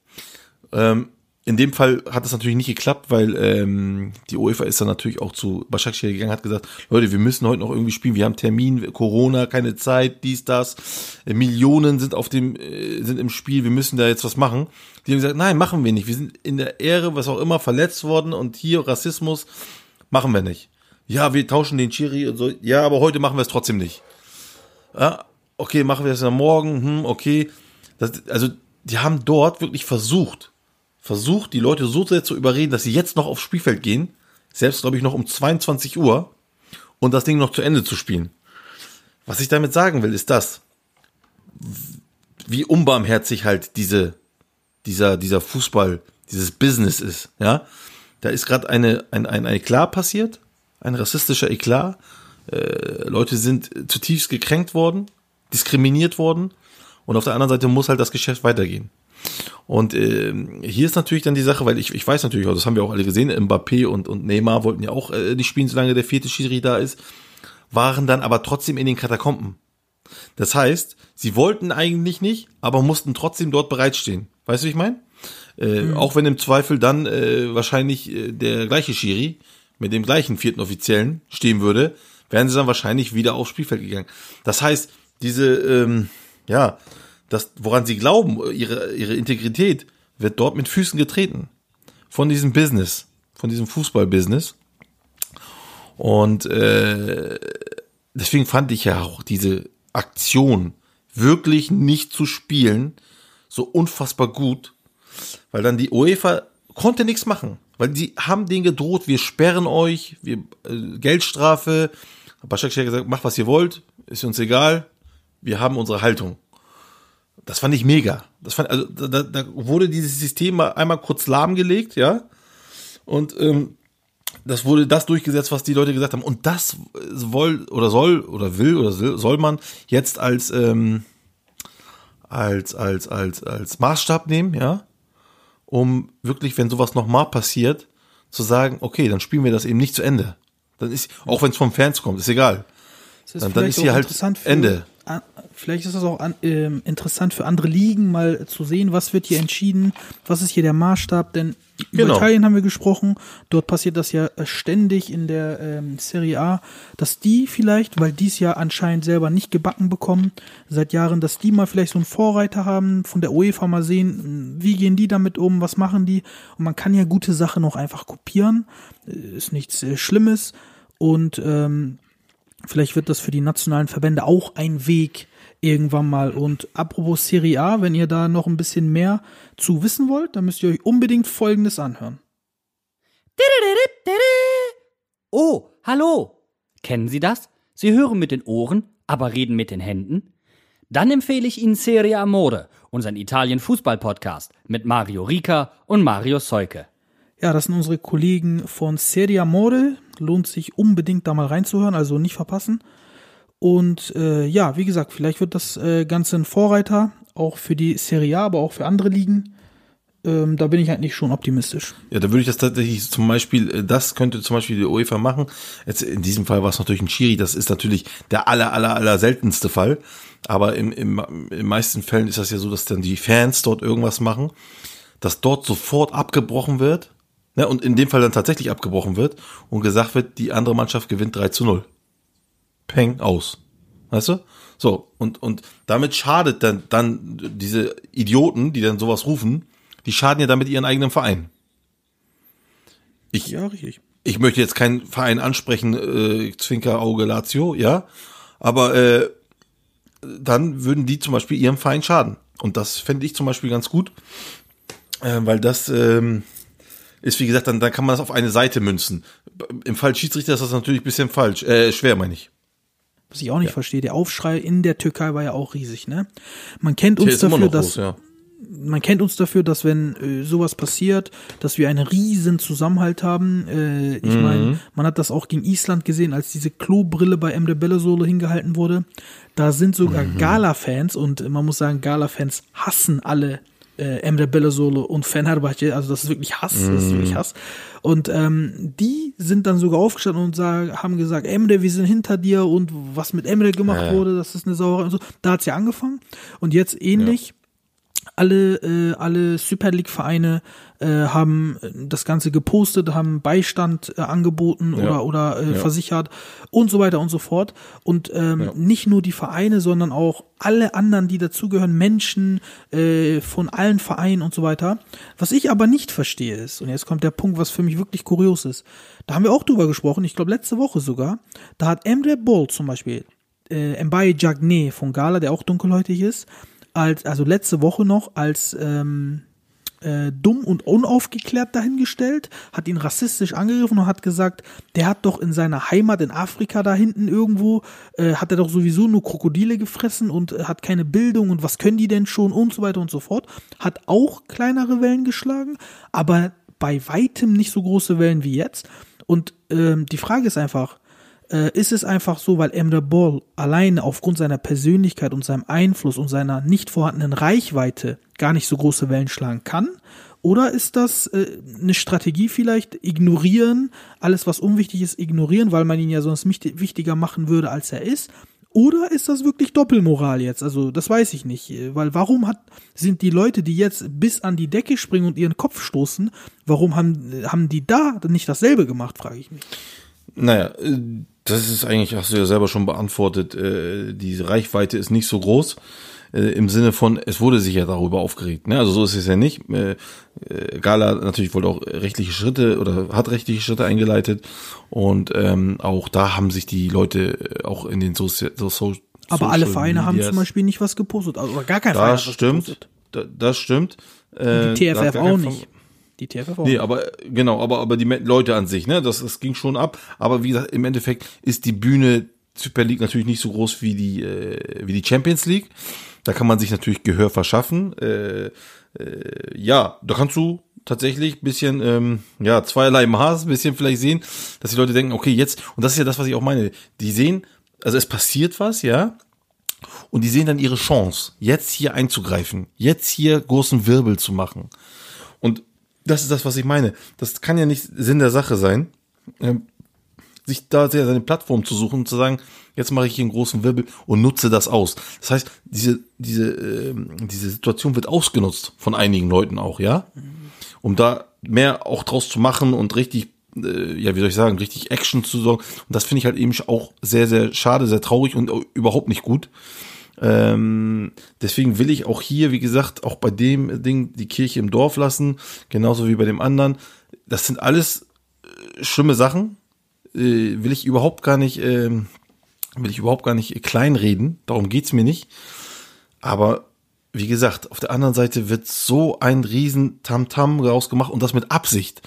Ähm, in dem Fall hat es natürlich nicht geklappt, weil ähm, die UEFA ist dann natürlich auch zu Başakşehir gegangen, hat gesagt, Leute, wir müssen heute noch irgendwie spielen, wir haben Termin, Corona, keine Zeit, dies, das, äh, Millionen sind auf dem, äh, sind im Spiel, wir müssen da jetzt was machen. Die haben gesagt, nein, machen wir nicht, wir sind in der Ehre, was auch immer, verletzt worden und hier Rassismus, machen wir nicht. Ja, wir tauschen den Chiri und so, ja, aber heute machen wir es trotzdem nicht. Ja, okay, machen wir es am Morgen, hm, okay. Das, also, die haben dort wirklich versucht, versucht, die Leute so sehr zu überreden, dass sie jetzt noch aufs Spielfeld gehen, selbst glaube ich noch um 22 Uhr und das Ding noch zu Ende zu spielen. Was ich damit sagen will, ist das, wie unbarmherzig halt diese, dieser, dieser Fußball, dieses Business ist, ja. Da ist gerade eine, ein, ein Eklat passiert, ein rassistischer Eklat. Äh, Leute sind zutiefst gekränkt worden, diskriminiert worden und auf der anderen Seite muss halt das Geschäft weitergehen. Und äh, hier ist natürlich dann die Sache, weil ich, ich weiß natürlich, auch, das haben wir auch alle gesehen, Mbappé und, und Neymar wollten ja auch äh, nicht spielen, solange der vierte Schiri da ist, waren dann aber trotzdem in den Katakomben. Das heißt, sie wollten eigentlich nicht, aber mussten trotzdem dort bereitstehen. Weißt du, wie ich meine? Äh, Auch wenn im Zweifel dann äh, wahrscheinlich äh, der gleiche Schiri mit dem gleichen vierten Offiziellen stehen würde, wären sie dann wahrscheinlich wieder aufs Spielfeld gegangen. Das heißt, diese, ähm, ja, das, woran sie glauben, ihre, ihre Integrität, wird dort mit Füßen getreten. Von diesem Business, von diesem Fußballbusiness. Und äh, deswegen fand ich ja auch diese Aktion wirklich nicht zu spielen so unfassbar gut, weil dann die UEFA konnte nichts machen, weil die haben denen gedroht, wir sperren euch, wir äh, Geldstrafe. Başakşehir hat gesagt, macht was ihr wollt, ist uns egal, wir haben unsere Haltung. Das fand ich mega. Das fand, also da, da wurde dieses System mal einmal kurz lahmgelegt, ja. Und ähm, das wurde das durchgesetzt, was die Leute gesagt haben. Und das soll oder soll oder will oder soll man jetzt als ähm, als als als als Maßstab nehmen, ja, um wirklich, wenn sowas nochmal passiert, zu sagen, okay, dann spielen wir das eben nicht zu Ende. Dann ist auch wenn es vom Fans kommt, ist egal. Das ist Dann, dann ist hier halt Ende. Vielleicht ist es auch an, ähm, interessant für andere Ligen, mal zu sehen, was wird hier entschieden, was ist hier der Maßstab, denn über Genau. Italien haben wir gesprochen, dort passiert das ja äh, ständig in der ähm, Serie A, dass die vielleicht, weil die es ja anscheinend selber nicht gebacken bekommen, seit Jahren, dass die mal vielleicht so einen Vorreiter haben, von der UEFA mal sehen, wie gehen die damit um, was machen die? Und man kann ja gute Sachen auch einfach kopieren, äh, ist nichts äh, Schlimmes. Und ähm, Vielleicht wird das für die nationalen Verbände auch ein Weg irgendwann mal. Und apropos Serie A, wenn ihr da noch ein bisschen mehr zu wissen wollt, dann müsst ihr euch unbedingt Folgendes anhören. Oh, hallo. Kennen Sie das? Sie hören mit den Ohren, aber reden mit den Händen? Dann empfehle ich Ihnen Serie Amore, unseren Italien-Fußball-Podcast mit Mario Rica und Mario Seuke. Ja, das sind unsere Kollegen von Serie Amore. Lohnt sich unbedingt da mal reinzuhören, also nicht verpassen. Und äh, ja, wie gesagt, vielleicht wird das äh, Ganze ein Vorreiter, auch für die Serie A, aber auch für andere Ligen. Ähm, da bin ich eigentlich schon optimistisch. Ja, da würde ich das tatsächlich zum Beispiel, äh, das könnte zum Beispiel die UEFA machen. Jetzt in diesem Fall war es natürlich ein Schiri, das ist natürlich der aller, aller, aller seltenste Fall. Aber im, im, in meisten Fällen ist das ja so, dass dann die Fans dort irgendwas machen, dass dort sofort abgebrochen wird. Ne, und in dem Fall dann tatsächlich abgebrochen wird und gesagt wird, die andere Mannschaft gewinnt 3 zu 0. Peng aus. Weißt du? So, und, und damit schadet dann, dann diese Idioten, die dann sowas rufen, die schaden ja damit ihren eigenen Verein. Ich, Ja, richtig. ich möchte jetzt keinen Verein ansprechen, äh, Zwinker, Auge, Lazio, ja, aber äh, dann würden die zum Beispiel ihrem Verein schaden. Und das fände ich zum Beispiel ganz gut, äh, weil das ähm, ist, wie gesagt, dann, dann kann man das auf eine Seite münzen. Im Fall Schiedsrichter ist das natürlich ein bisschen falsch, äh, schwer, meine ich. Was ich auch nicht verstehe, der Aufschrei in der Türkei war ja auch riesig, ne? Man kennt uns dafür, dass groß, ja. man kennt uns dafür, dass wenn äh, sowas passiert, dass wir einen riesen Zusammenhalt haben. Äh, ich Mhm. meine, man hat das auch gegen Island gesehen, als diese Klobrille bei Emre Belözoğlu hingehalten wurde. Da sind sogar Mhm. Gala-Fans und man muss sagen, Gala-Fans hassen alle äh, Emre Belözoğlu und Fenerbahce. Also das ist wirklich Hass, das ist Mhm. wirklich Hass. Und ähm, die sind dann sogar aufgestanden und sag, haben gesagt, Emre, wir sind hinter dir und was mit Emre gemacht wurde, das ist eine Sauerei und so. Da hat's ja angefangen und jetzt ähnlich alle, äh, alle Super League-Vereine äh, haben äh, das Ganze gepostet, haben Beistand äh, angeboten Ja. oder, oder äh, Ja. versichert und so weiter und so fort. Und ähm, nicht nur die Vereine, sondern auch alle anderen, die dazugehören, Menschen äh, von allen Vereinen und so weiter. Was ich aber nicht verstehe ist, und jetzt kommt der Punkt, was für mich wirklich kurios ist, da haben wir auch drüber gesprochen, ich glaube letzte Woche sogar, da hat Emre Bol zum Beispiel äh, Mbaye Jagne von Gala, der auch dunkelhäutig ist, als, also letzte Woche noch als ähm, äh, dumm und unaufgeklärt dahingestellt, hat ihn rassistisch angegriffen und hat gesagt, der hat doch in seiner Heimat in Afrika da hinten irgendwo, äh, hat er doch sowieso nur Krokodile gefressen und äh, hat keine Bildung und was können die denn schon und so weiter und so fort. Hat auch kleinere Wellen geschlagen, aber bei weitem nicht so große Wellen wie jetzt. Und ähm, die Frage ist einfach, äh, ist es einfach so, weil Emre Bol alleine aufgrund seiner Persönlichkeit und seinem Einfluss und seiner nicht vorhandenen Reichweite gar nicht so große Wellen schlagen kann? Oder ist das äh, eine Strategie vielleicht, ignorieren, alles was unwichtig ist, ignorieren, weil man ihn ja sonst wichtig- wichtiger machen würde, als er ist? Oder ist das wirklich Doppelmoral jetzt? Also, das weiß ich nicht. äh, Weil warum hat, sind die Leute, die jetzt bis an die Decke springen und ihren Kopf stoßen, warum haben, äh, haben die da nicht dasselbe gemacht, frage ich mich. Naja, äh, das ist eigentlich, hast du ja selber schon beantwortet, äh, die Reichweite ist nicht so groß. äh, im Sinne von, es wurde sich ja darüber aufgeregt. Ne? Also so ist es ja nicht. Äh, äh, Gala natürlich wollte auch rechtliche Schritte oder hat rechtliche Schritte eingeleitet und ähm, auch da haben sich die Leute äh, auch in den so, so, so Aber alle Social Vereine haben Medias- zum Beispiel nicht was gepostet. Also, gar kein Verein Das hat was stimmt. gepostet. Da, das stimmt. Äh, Die da hat TFF auch nicht. Die auch Nee, aber genau, aber aber die Leute an sich, ne, das, das ging schon ab. Aber wie gesagt, im Endeffekt ist die Bühne Super League natürlich nicht so groß wie die äh, wie die Champions League. Da kann man sich natürlich Gehör verschaffen. Äh, äh, ja, da kannst du tatsächlich bisschen ähm, ja zweierlei Maß, bisschen vielleicht sehen, dass die Leute denken, okay, jetzt und das ist ja das, was ich auch meine. Die sehen, also es passiert was, ja, und die sehen dann ihre Chance, jetzt hier einzugreifen, jetzt hier großen Wirbel zu machen. Und das ist das, was ich meine. Das kann ja nicht Sinn der Sache sein, ähm, sich da sehr seine Plattform zu suchen und zu sagen, jetzt mache ich hier einen großen Wirbel und nutze das aus. Das heißt, diese, diese, ähm, diese Situation wird ausgenutzt von einigen Leuten auch, ja, um da mehr auch draus zu machen und richtig, äh, ja, wie soll ich sagen, richtig Action zu sorgen. Und das finde ich halt eben auch sehr, sehr schade, sehr traurig und überhaupt nicht gut. Ähm, deswegen will ich auch hier, wie gesagt, auch bei dem Ding die Kirche im Dorf lassen, genauso wie bei dem anderen. Das sind alles äh, schlimme Sachen. Äh, will ich überhaupt gar nicht, ähm, will ich überhaupt gar nicht kleinreden. Darum geht's mir nicht. Aber wie gesagt, auf der anderen Seite wird so ein riesen Tamtam rausgemacht und das mit Absicht.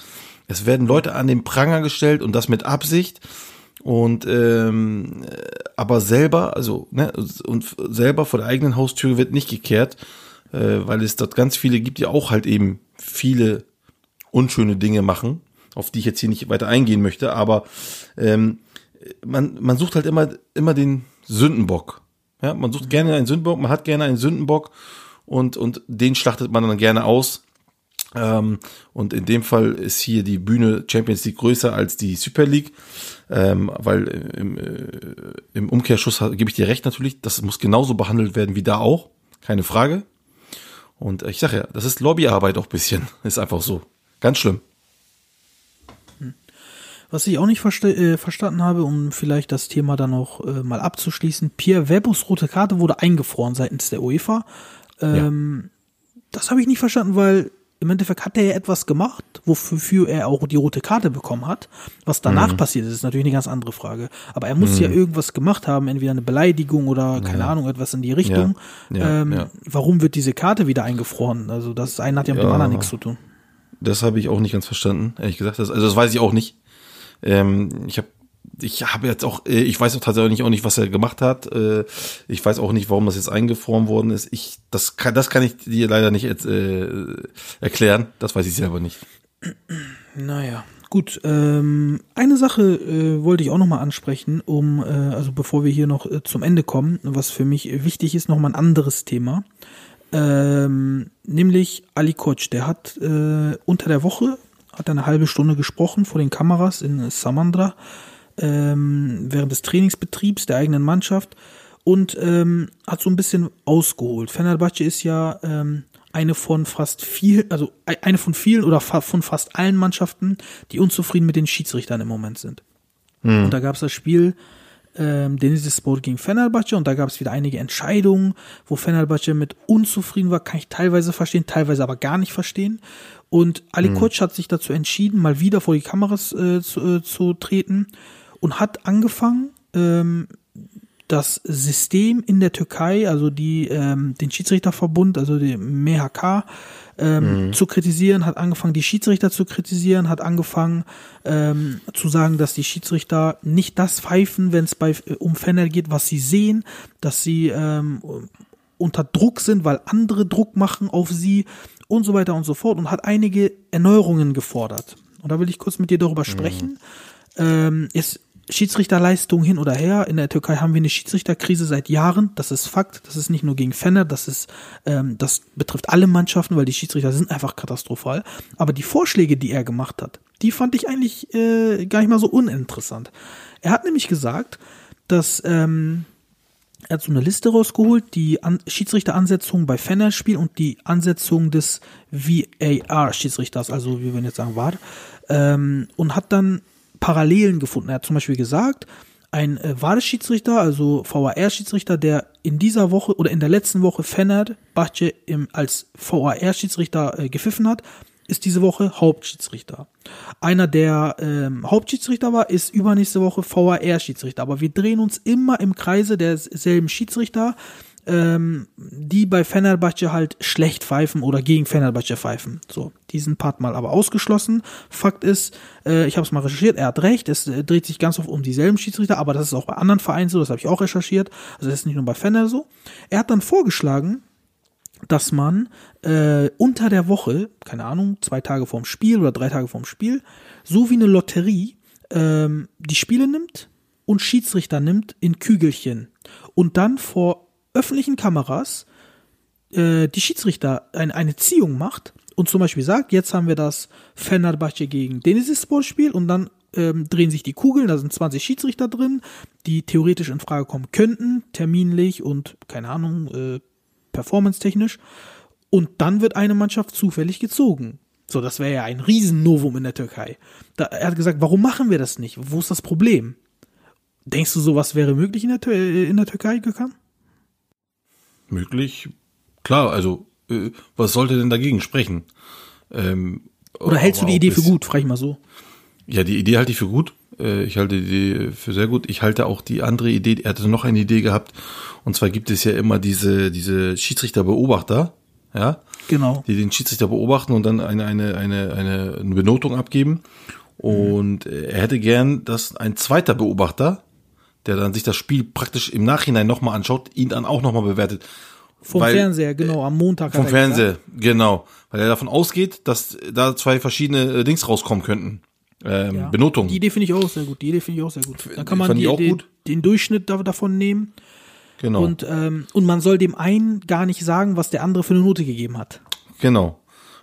Es werden Leute an den Pranger gestellt und das mit Absicht und ähm, äh, aber selber, also ne, und selber vor der eigenen Haustür wird nicht gekehrt, äh, weil es dort ganz viele gibt, die auch halt eben viele unschöne Dinge machen, auf die ich jetzt hier nicht weiter eingehen möchte, aber ähm, man, man sucht halt immer, immer den Sündenbock. Ja, man sucht gerne einen Sündenbock, man hat gerne einen Sündenbock und, und den schlachtet man dann gerne aus. Ähm, und in dem Fall ist hier die Bühne Champions League größer als die Super League, ähm, weil im, äh, im Umkehrschuss gebe ich dir recht natürlich, das muss genauso behandelt werden wie da auch, keine Frage. Und ich sage ja, das ist Lobbyarbeit auch ein bisschen, [LAUGHS] ist einfach so, ganz schlimm. Was ich auch nicht verste äh, verstanden habe, um vielleicht das Thema dann noch äh, mal abzuschließen, Pierre Webus rote Karte wurde eingefroren seitens der UEFA. Ähm, Das habe ich nicht verstanden, weil im Endeffekt hat er ja etwas gemacht, wofür er auch die rote Karte bekommen hat. Was danach Mhm. passiert ist, ist natürlich eine ganz andere Frage. Aber er muss ja irgendwas gemacht haben, entweder eine Beleidigung oder keine Ahnung, etwas in die Richtung. Ja, ja, ähm, ja. Warum wird diese Karte wieder eingefroren? Also das eine hat ja mit dem Ja. anderen nichts zu tun. Das habe ich auch nicht ganz verstanden, ehrlich gesagt. Das, also das weiß ich auch nicht. Ähm, ich habe ich habe jetzt auch, äh, ich weiß auch tatsächlich auch nicht, was er gemacht hat. Äh, Ich weiß auch nicht, warum das jetzt eingefroren worden ist. Ich, das kann, das kann ich dir leider nicht äh, erklären. Das weiß ich selber nicht. Naja, gut. Ähm, eine Sache äh, wollte ich auch nochmal ansprechen, um, äh, also bevor wir hier noch äh, zum Ende kommen, was für mich wichtig ist, nochmal ein anderes Thema. Ähm, nämlich Ali Koç, der hat unter der Woche, hat eine halbe Stunde gesprochen vor den Kameras in Samandra, ähm, während des Trainingsbetriebs der eigenen Mannschaft und ähm, hat so ein bisschen ausgeholt. Fenerbahce ist ja ähm, eine von fast viel, also eine von vielen oder fa von fast allen Mannschaften, die unzufrieden mit den Schiedsrichtern im Moment sind. Und da gab es das Spiel ähm, Denizlispor gegen Fenerbahce und da gab es wieder einige Entscheidungen, wo Fenerbahce mit unzufrieden war, kann ich teilweise verstehen, teilweise aber gar nicht verstehen. Und Ali Koç hat sich dazu entschieden, mal wieder vor die Kameras äh, zu, äh, zu treten und hat angefangen, ähm, das System in der Türkei, also die ähm, den Schiedsrichterverbund, also die MHK, ähm, zu kritisieren, hat angefangen, die Schiedsrichter zu kritisieren, hat angefangen ähm, zu sagen, dass die Schiedsrichter nicht das pfeifen, wenn es bei äh, um Fener geht, was sie sehen, dass sie ähm, unter Druck sind, weil andere Druck machen auf sie und so weiter und so fort und hat einige Erneuerungen gefordert. Und da will ich kurz mit dir darüber sprechen. Ähm, ist Schiedsrichterleistung hin oder her. In der Türkei haben wir eine Schiedsrichterkrise seit Jahren. Das ist Fakt. Das ist nicht nur gegen Fener. Das ist, ähm, das betrifft alle Mannschaften, weil die Schiedsrichter sind einfach katastrophal. Aber die Vorschläge, die er gemacht hat, die fand ich eigentlich äh, gar nicht mal so uninteressant. Er hat nämlich gesagt, dass ähm, er hat so eine Liste rausgeholt, die An Schiedsrichteransetzung bei Fener-Spiel und die Ansetzung des VAR-Schiedsrichters, also wie wir jetzt sagen, war, ähm, und hat dann Parallelen gefunden. Er hat zum Beispiel gesagt, ein äh, VAR-Schiedsrichter, also VAR-Schiedsrichter, der in dieser Woche oder in der letzten Woche Fennert Bacce im, als VAR-Schiedsrichter äh, gepfiffen hat, ist diese Woche Hauptschiedsrichter. Einer, der ähm, Hauptschiedsrichter war, ist übernächste Woche VAR-Schiedsrichter. Aber wir drehen uns immer im Kreise derselben Schiedsrichter, ähm, die bei Fenerbahce halt schlecht pfeifen oder gegen Fenerbahce pfeifen. So, diesen Part mal aber ausgeschlossen. Fakt ist, äh, ich habe es mal recherchiert, er hat recht, es äh, dreht sich ganz oft um dieselben Schiedsrichter, aber das ist auch bei anderen Vereinen so, das habe ich auch recherchiert. Also das ist nicht nur bei Fener so. Er hat dann vorgeschlagen, dass man äh, unter der Woche, keine Ahnung, zwei Tage vorm Spiel oder drei Tage vorm Spiel, so wie eine Lotterie, ähm, die Spiele nimmt und Schiedsrichter nimmt in Kügelchen und dann vor öffentlichen Kameras äh, die Schiedsrichter ein, eine Ziehung macht und zum Beispiel sagt, jetzt haben wir das Fenerbahce gegen Denizlispor Spiel und dann ähm, drehen sich die Kugeln, da sind 20 Schiedsrichter drin, die theoretisch in Frage kommen könnten, terminlich und keine Ahnung, äh, performance-technisch. Und dann wird eine Mannschaft zufällig gezogen. So, das wäre ja ein Riesennovum in der Türkei. Da, er hat gesagt, warum machen wir das nicht? Wo ist das Problem? Denkst du, sowas wäre möglich in der, äh, in der Türkei gekommen? Möglich. Klar, also, äh, was sollte denn dagegen sprechen? Ähm, Oder hältst du die Idee für gut? Frag ich mal so. Ja, die Idee halte ich für gut. Äh, Ich halte die Idee für sehr gut. Ich halte auch die andere Idee, er hatte noch eine Idee gehabt. Und zwar gibt es ja immer diese, diese Schiedsrichter-Beobachter, ja, Genau. die den Schiedsrichter beobachten und dann eine, eine, eine, eine, eine Benotung abgeben. Und äh, er hätte gern, dass ein zweiter Beobachter, der dann sich das Spiel praktisch im Nachhinein nochmal anschaut, ihn dann auch nochmal bewertet. Vom Weil- Fernseher, genau, am Montag. Vom er. Fernseher, genau. Weil er davon ausgeht, dass da zwei verschiedene äh, Dings rauskommen könnten. Ähm, Ja. Benotungen. Die Idee finde ich auch sehr gut. Die Idee finde ich auch sehr gut. Dann kann man die, gut. den Durchschnitt da, davon nehmen Genau. und, ähm, und man soll dem einen gar nicht sagen, was der andere für eine Note gegeben hat. Genau.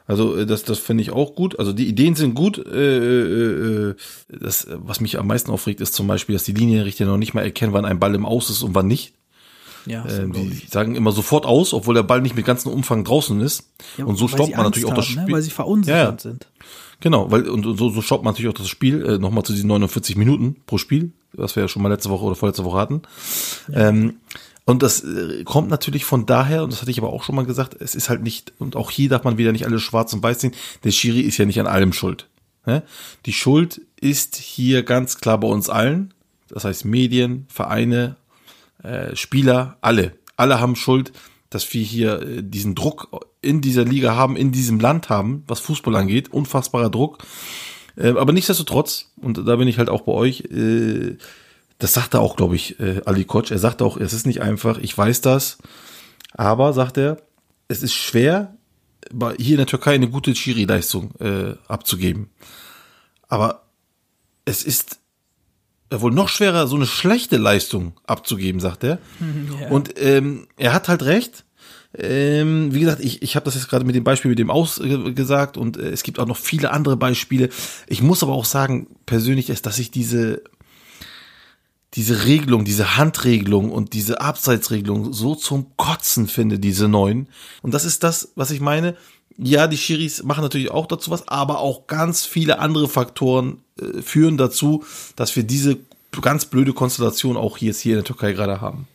Also äh, das, das finde ich auch gut. Also die Ideen sind gut. Äh, äh, äh, das, äh, was mich am meisten aufregt, ist zum Beispiel, dass die Linienrichter noch nicht mal erkennen, wann ein Ball im Aus ist und wann nicht. Ja, Ähm, die sagen immer sofort aus, obwohl der Ball nicht mit ganzem Umfang draußen ist. Ja, und so stoppt man natürlich Angst auch das haben, Spiel. Ne? Weil sie verunsichert Ja, ja. sind. Genau, weil und so, so stoppt man natürlich auch das Spiel äh, nochmal zu diesen 49 Minuten pro Spiel, was wir ja schon mal letzte Woche oder vorletzte Woche hatten. Ähm, und das äh, kommt natürlich von daher, und das hatte ich aber auch schon mal gesagt, es ist halt nicht, und auch hier darf man wieder nicht alles schwarz und weiß sehen, der Schiri ist ja nicht an allem schuld. Ne? Die Schuld ist hier ganz klar bei uns allen, das heißt Medien, Vereine, äh, Spieler, alle. Alle haben Schuld, dass wir hier äh, diesen Druck in dieser Liga haben, in diesem Land haben, was Fußball angeht. Unfassbarer Druck. Aber nichtsdestotrotz, und da bin ich halt auch bei euch, das sagte auch, glaube ich, äh, Ali Koch. Er sagte auch, es ist nicht einfach, ich weiß das. Aber, sagt er, es ist schwer, hier in der Türkei eine gute Schiri-Leistung äh, abzugeben. Aber es ist äh, wohl noch schwerer, so eine schlechte Leistung abzugeben, sagt er. [LAUGHS] Und ähm, er hat halt recht. Ähm, wie gesagt, ich, ich habe das jetzt gerade mit dem Beispiel mit dem Aus äh, gesagt und äh, es gibt auch noch viele andere Beispiele. Ich muss aber auch sagen, persönlich ist, dass ich diese diese Regelung, diese Handregelung und diese Abseitsregelung so zum Kotzen finde, diese neuen. Und das ist das, was ich meine. Ja, die Schiris machen natürlich auch dazu was, aber auch ganz viele andere Faktoren äh, führen dazu, dass wir diese ganz blöde Konstellation auch hier, jetzt hier in der Türkei gerade haben.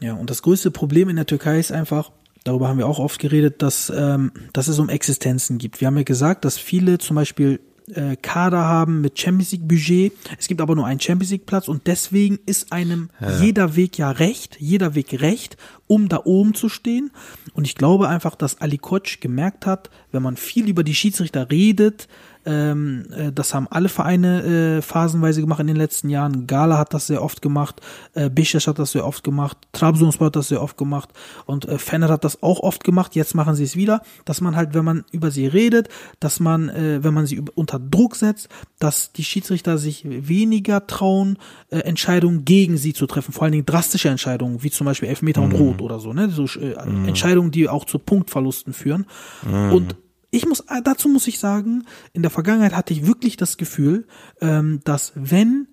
Ja, und das größte Problem in der Türkei ist einfach, darüber haben wir auch oft geredet, dass, ähm, dass es um Existenzen gibt. Wir haben ja gesagt, dass viele zum Beispiel äh, Kader haben mit Champions League Budget. Es gibt aber nur einen Champions League Platz und deswegen ist einem jeder Weg ja recht, jeder Weg recht, um da oben zu stehen. Und ich glaube einfach, dass Ali Koç gemerkt hat, wenn man viel über die Schiedsrichter redet, ähm, äh, das haben alle Vereine äh, phasenweise gemacht in den letzten Jahren. Gala hat das sehr oft gemacht, äh, Beşiktaş hat das sehr oft gemacht, Trabzonspor hat das sehr oft gemacht und äh, Fener hat das auch oft gemacht. Jetzt machen sie es wieder, dass man halt, wenn man über sie redet, dass man, äh, wenn man sie unter Druck setzt, dass die Schiedsrichter sich weniger trauen, äh, Entscheidungen gegen sie zu treffen, vor allen Dingen drastische Entscheidungen, wie zum Beispiel Elfmeter und Rot oder so, ne? So äh, Entscheidungen, die auch zu Punktverlusten führen. Und ich muss, äh, dazu muss ich sagen, in der Vergangenheit hatte ich wirklich das Gefühl, ähm, dass wenn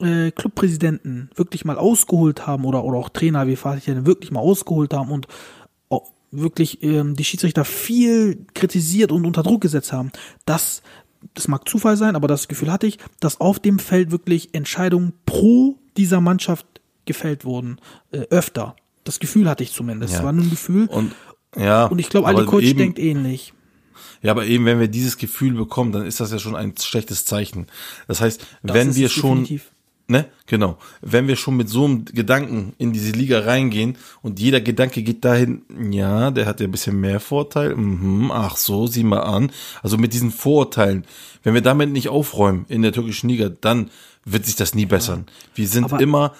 äh, Clubpräsidenten wirklich mal ausgeholt haben oder, oder auch Trainer wie Fatih wirklich mal ausgeholt haben und auch wirklich ähm, die Schiedsrichter viel kritisiert und unter Druck gesetzt haben, dass das mag Zufall sein, aber das Gefühl hatte ich, dass auf dem Feld wirklich Entscheidungen pro dieser Mannschaft gefällt wurden. Äh, öfter. Das Gefühl hatte ich zumindest. Ja. Es war nur ein Gefühl. Und ja. Und ich glaube, Ali Coach eben- denkt ähnlich. Ja, aber eben, wenn wir dieses Gefühl bekommen, dann ist das ja schon ein schlechtes Zeichen. Das heißt, Das wenn wir schon, definitiv. ne, genau, wenn wir schon mit so einem Gedanken in diese Liga reingehen und jeder Gedanke geht dahin, ja, der hat ja ein bisschen mehr Vorteil, mhm, ach so, sieh mal an. Also mit diesen Vorurteilen, wenn wir damit nicht aufräumen in der türkischen Liga, dann wird sich das nie bessern. Wir sind Aber- immer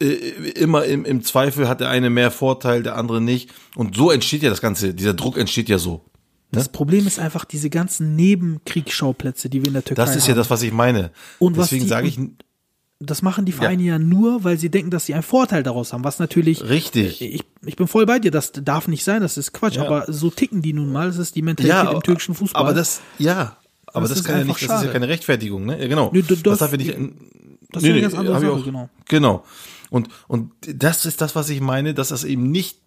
äh, immer im, im Zweifel hat der eine mehr Vorteil, der andere nicht. Und so entsteht ja das Ganze, dieser Druck entsteht ja so. Das Problem ist einfach diese ganzen Nebenkriegsschauplätze, die wir in der Türkei Das ist haben. ja das, was ich meine. Und Deswegen sage ich, Das machen die Vereine ja. nur, weil sie denken, dass sie einen Vorteil daraus haben, was natürlich Richtig. Ich, ich bin voll bei dir, das darf nicht sein, das ist Quatsch, Ja. aber so ticken die nun mal, das ist die Mentalität im türkischen Fußball. aber das, ja, aber Das das, ist kann ja nicht, das ist ja keine Rechtfertigung, ne? Ja, genau. Du- das das- darf ja nicht, das ist eine ganz andere Sache, auch- genau. Genau. Und, und das ist das, was ich meine, dass das eben nicht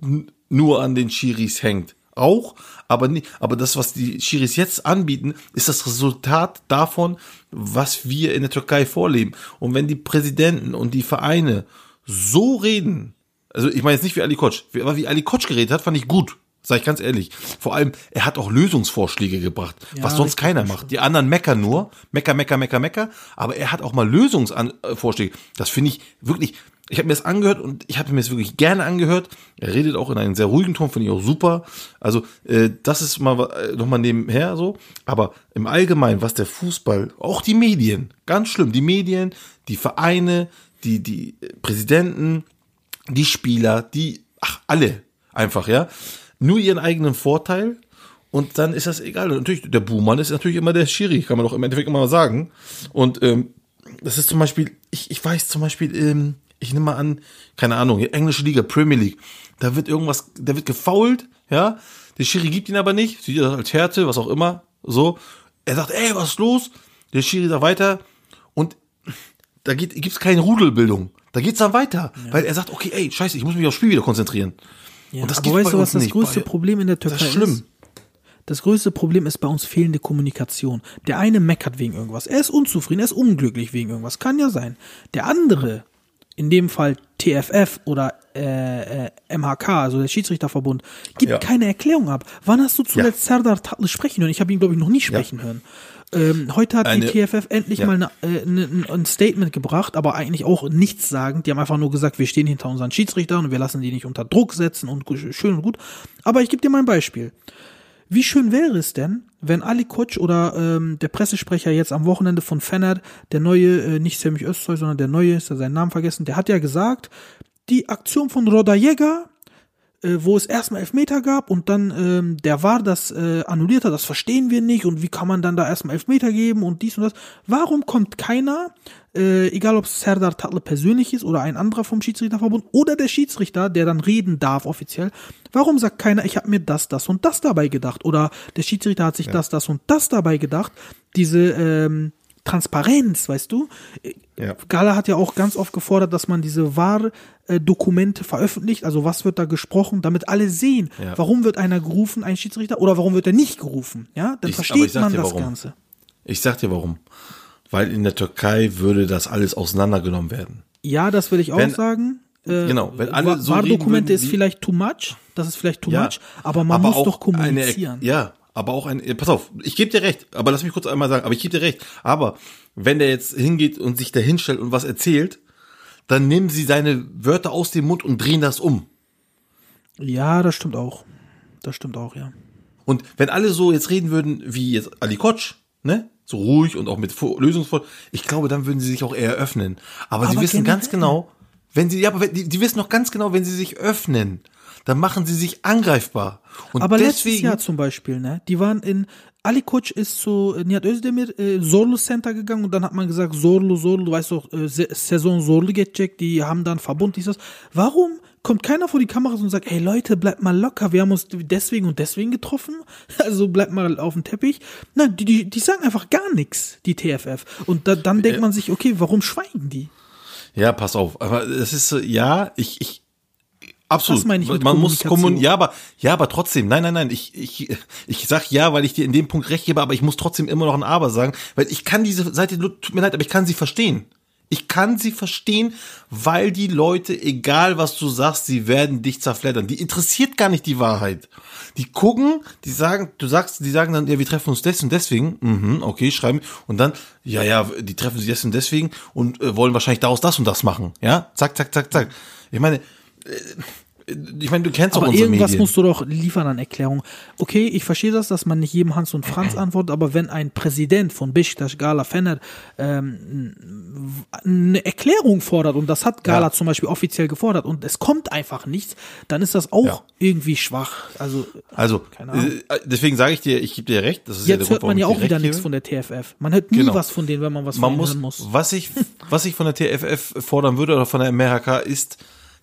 nur an den Schiris hängt. Auch, aber nicht, aber das, was die Schiris jetzt anbieten, ist das Resultat davon, was wir in der Türkei vorleben. Und wenn die Präsidenten und die Vereine so reden, also ich meine jetzt nicht wie Ali Koç, aber wie Ali Koç geredet hat, fand ich gut. Sag ich ganz ehrlich. Vor allem, er hat auch Lösungsvorschläge gebracht, Ja, was sonst keiner macht. Die anderen meckern nur, mecker, mecker, mecker, mecker, aber er hat auch mal Lösungsvorschläge. Das finde ich wirklich, ich habe mir das angehört und ich habe mir das wirklich gerne angehört. Er redet auch in einem sehr ruhigen Ton, finde ich auch super. Also äh, das ist mal äh, noch mal nebenher so, aber im Allgemeinen, was der Fußball, auch die Medien, ganz schlimm, die Medien, die Vereine, die die Präsidenten, die Spieler, die ach alle einfach, ja, nur ihren eigenen Vorteil und dann ist das egal. Und natürlich, der Buhmann ist natürlich immer der Schiri, kann man doch im Endeffekt immer mal sagen. Und ähm, das ist zum Beispiel, ich, ich weiß zum Beispiel, ähm, ich nehme mal an, keine Ahnung, englische Liga, Premier League, da wird irgendwas, da wird gefoult, ja, der Schiri gibt ihn aber nicht, sieht das als Härte, was auch immer, so. Er sagt, ey, was ist los? Der Schiri sagt weiter und da geht, gibt's keine Rudelbildung. Da geht's dann weiter, weil er sagt, okay, ey, scheiße, ich muss mich aufs Spiel wieder konzentrieren. Ja, und das aber weißt du, was das nicht. größte Problem in der Türkei Das ist schlimm. ist? Das größte Problem ist bei uns fehlende Kommunikation. Der eine meckert wegen irgendwas. Er ist unzufrieden, er ist unglücklich wegen irgendwas. Kann ja sein. Der andere, in dem Fall TFF oder äh, äh, MHK, also der Schiedsrichterverbund, gibt Ja. keine Erklärung ab. Wann hast du zuletzt Serdar Tatlı sprechen hören? Ich habe ihn, glaube ich, noch nie sprechen hören. Ähm, heute hat Eine- die TFF endlich Ja. mal eine, äh, ne, ein Statement gebracht, aber eigentlich auch nichts sagen. Die haben einfach nur gesagt, wir stehen hinter unseren Schiedsrichtern und wir lassen die nicht unter Druck setzen und schön und gut. Aber ich gebe dir mal ein Beispiel. Wie schön wäre es denn, wenn Ali Koç oder ähm, der Pressesprecher jetzt am Wochenende von Fener, der neue, äh, nicht Semih Özsoy, sondern der neue, ist ja seinen Namen vergessen, der hat ja gesagt, die Aktion von Roda Jäger, wo es erstmal Elfmeter gab und dann ähm, der war das äh, annulliert hat, das verstehen wir nicht und wie kann man dann da erstmal Elfmeter geben und dies und das. Warum kommt keiner, äh, egal ob es Serdar Tatlı persönlich ist oder ein anderer vom Schiedsrichterverbund oder der Schiedsrichter, der dann reden darf offiziell, warum sagt keiner, ich habe mir das, das und das dabei gedacht oder der Schiedsrichter hat sich das, das und das dabei gedacht, diese ähm, Transparenz, weißt du? Ja. Gala hat ja auch ganz oft gefordert, dass man diese Wahr-Dokumente veröffentlicht. Also was wird da gesprochen, damit alle sehen, Ja. warum wird einer gerufen, ein Schiedsrichter, oder warum wird er nicht gerufen. Ja, dann Ich- aber versteht man das warum. Ganze. Ich sag dir warum. Weil in der Türkei würde das alles auseinandergenommen werden. Ja, das will ich auch Wenn- sagen. Äh, Genau, wenn alle so Wahr-Dokumente ist vielleicht too much. Das ist vielleicht too much. Aber man muss auch doch kommunizieren. Eine, ja, aber auch ein, pass auf, ich gebe dir recht, aber lass mich kurz einmal sagen, aber ich gebe dir recht. Aber wenn der jetzt hingeht und sich da hinstellt und was erzählt, dann nehmen sie seine Wörter aus dem Mund und drehen das um. ja, das stimmt auch. Das stimmt auch, ja. Und wenn alle so jetzt reden würden wie jetzt Ali Koç, ne? So ruhig und auch mit Lösungsvoll, ich glaube, dann würden sie sich auch eher öffnen. Aber, sie Aber wissen ganz genau, wenn sie, ja, aber die, die wissen noch ganz genau, wenn sie sich öffnen, dann machen sie sich angreifbar. Und Aber letztes deswegen, Jahr zum Beispiel, ne? Die waren in Ali Koç ist zu äh, Nihat Özdemir äh, Zorlu Center gegangen und dann hat man gesagt, Zorlu, Zorlu, du weißt doch, äh, Saison Zorlu gecheckt, die haben dann Verbund, dies, das. Warum kommt keiner vor die Kameras und sagt, ey Leute, bleibt mal locker, wir haben uns deswegen und deswegen getroffen, [LAUGHS] also bleibt mal auf dem Teppich. Nein, die, die, die sagen einfach gar nichts, die TFF. Und da, dann denkt man sich, okay, warum schweigen die? Ja, pass auf. Aber es ist so, ja, ich, ich, absolut. Das meine ich mit Man muss kommunizieren. Ja, aber, ja, aber trotzdem. Nein, nein, nein. Ich, ich, ich sag ja, weil ich dir in dem Punkt recht gebe, aber ich muss trotzdem immer noch ein Aber sagen, weil ich kann diese Seite, tut mir leid, aber ich kann sie verstehen. Ich kann sie verstehen, weil die Leute, egal was du sagst, sie werden dich zerfleddern. Die interessiert gar nicht die Wahrheit. Die gucken, die sagen, du sagst, die sagen dann, ja, wir treffen uns des und deswegen, mhm, okay, schreiben, und dann, ja, ja, die treffen sich des und deswegen und äh, wollen wahrscheinlich daraus das und das machen, ja, zack, zack, zack, zack. Ich meine, ich meine, du kennst doch Aber unsere irgendwas Medien. musst du doch liefern an Erklärung. Okay, ich verstehe das, dass man nicht jedem Hans und Franz [CLEARS THROAT] antwortet, aber wenn ein Präsident von Beşiktaş, Gala Fener, ähm, eine Erklärung fordert, und das hat Gala Ja. zum Beispiel offiziell gefordert, und es kommt einfach nichts, dann ist das auch Ja. irgendwie schwach. Also, Also, Ahnung. äh, deswegen sage ich dir, ich gebe dir recht. Das ist ja der jetzt Grund, hört man warum ja auch wieder nichts von der TFF. Man hört nie Genau. was von denen, wenn man was man von muss, muss. was ich, was ich von der TFF fordern würde oder von der MRHK ist,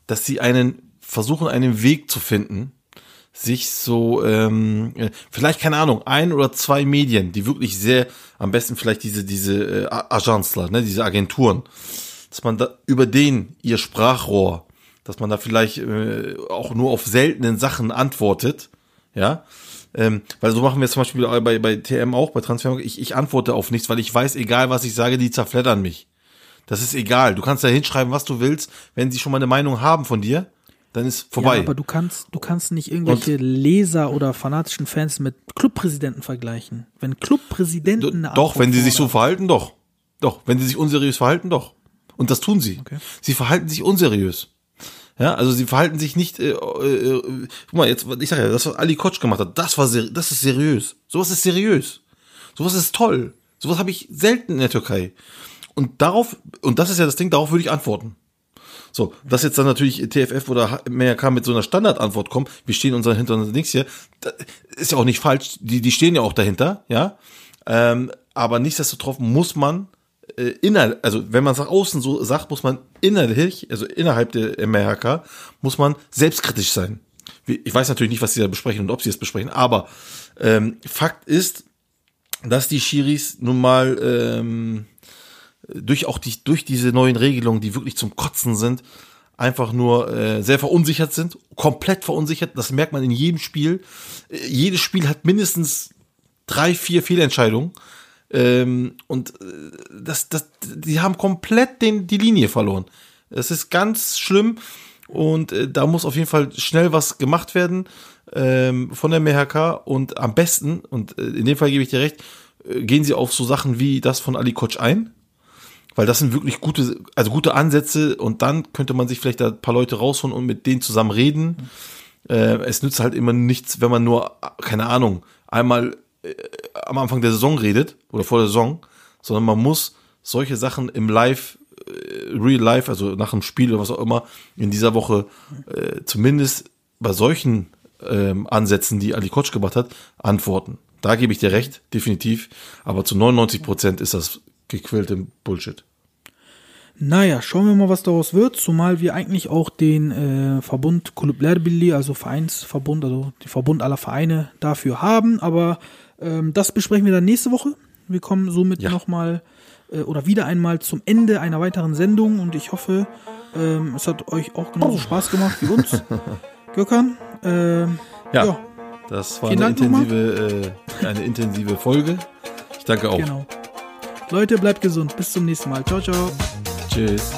dass sie einen versuchen, einen Weg zu finden, sich so, ähm, äh, vielleicht keine Ahnung, ein oder zwei Medien, die wirklich sehr, am besten vielleicht diese diese äh, A- Agenzler, ne, diese Agenturen, dass man da über den ihr Sprachrohr, dass man da vielleicht äh, auch nur auf seltenen Sachen antwortet, ja, ähm, weil so machen wir es zum Beispiel bei, bei TM auch, bei Transfer. Ich, ich antworte auf nichts, weil ich weiß, egal was ich sage, die zerfleddern mich. Das ist egal. Du kannst da hinschreiben, was du willst. Wenn sie schon mal eine Meinung haben von dir, dann ist vorbei. Ja, aber du kannst, du kannst nicht irgendwelche Leser oder fanatischen Fans mit Clubpräsidenten vergleichen. Wenn Clubpräsidenten eine doch, wenn sie sich so verhalten, doch. Doch, wenn sie sich unseriös verhalten, doch. Und das tun sie. Okay. Sie verhalten sich unseriös. Ja, also sie verhalten sich nicht, äh, äh, guck mal, jetzt, ich sag ja, das, was Ali Kotsch gemacht hat, das war, das ist seriös. Sowas ist seriös. Sowas ist toll. Sowas habe ich selten in der Türkei. Und darauf, und das ist ja das Ding, darauf würde ich antworten. So, dass jetzt dann natürlich TFF oder MRK mit so einer Standardantwort kommt, wir stehen unser hinter uns Dings hier, ist ja auch nicht falsch, die, die stehen ja auch dahinter, ja. Ähm, aber nichtsdestotrotz muss man äh, innerhalb, also wenn man es nach außen so sagt, muss man innerlich, also innerhalb der MRK, muss man selbstkritisch sein. Ich weiß natürlich nicht, was sie da besprechen und ob sie es besprechen, aber ähm, Fakt ist, dass die Schiris nun mal ähm, durch auch die, durch diese neuen Regelungen, die wirklich zum Kotzen sind, einfach nur äh, sehr verunsichert sind, komplett verunsichert. Das merkt man in jedem Spiel. Äh, jedes Spiel hat mindestens drei, vier Fehlentscheidungen. Ähm, und äh, das, das, die haben komplett den, die Linie verloren. Es ist ganz schlimm und äh, da muss auf jeden Fall schnell was gemacht werden ähm, von der MHK und am besten, und äh, in dem Fall gebe ich dir recht, äh, gehen sie auf so Sachen wie das von Ali Koch ein, weil das sind wirklich gute, also gute Ansätze und dann könnte man sich vielleicht da ein paar Leute rausholen und mit denen zusammen reden. Äh, es nützt halt immer nichts, wenn man nur, keine Ahnung, einmal äh, am Anfang der Saison redet oder vor der Saison, sondern man muss solche Sachen im Live, äh, Real Life, also nach dem Spiel oder was auch immer, in dieser Woche äh, zumindest bei solchen ähm, Ansätzen, die Ali Kotsch gemacht hat, antworten. Da gebe ich dir recht, definitiv. Aber zu 99 Prozent ist das gequälte Bullshit. Naja, schauen wir mal, was daraus wird, zumal wir eigentlich auch den äh, Verbund Kulüplerbilli, also Vereinsverbund, also die Verbund aller Vereine dafür haben, aber ähm, das besprechen wir dann nächste Woche. Wir kommen somit Ja. nochmal äh, oder wieder einmal zum Ende einer weiteren Sendung und ich hoffe, ähm, es hat euch auch genauso Spaß gemacht wie uns. [LAUGHS] Gökhan, ähm, Ja, ja, das war eine intensive, äh, eine intensive Folge. Ich danke auch. genau. Leute, bleibt gesund. Bis zum nächsten Mal. Ciao, ciao. Tschüss.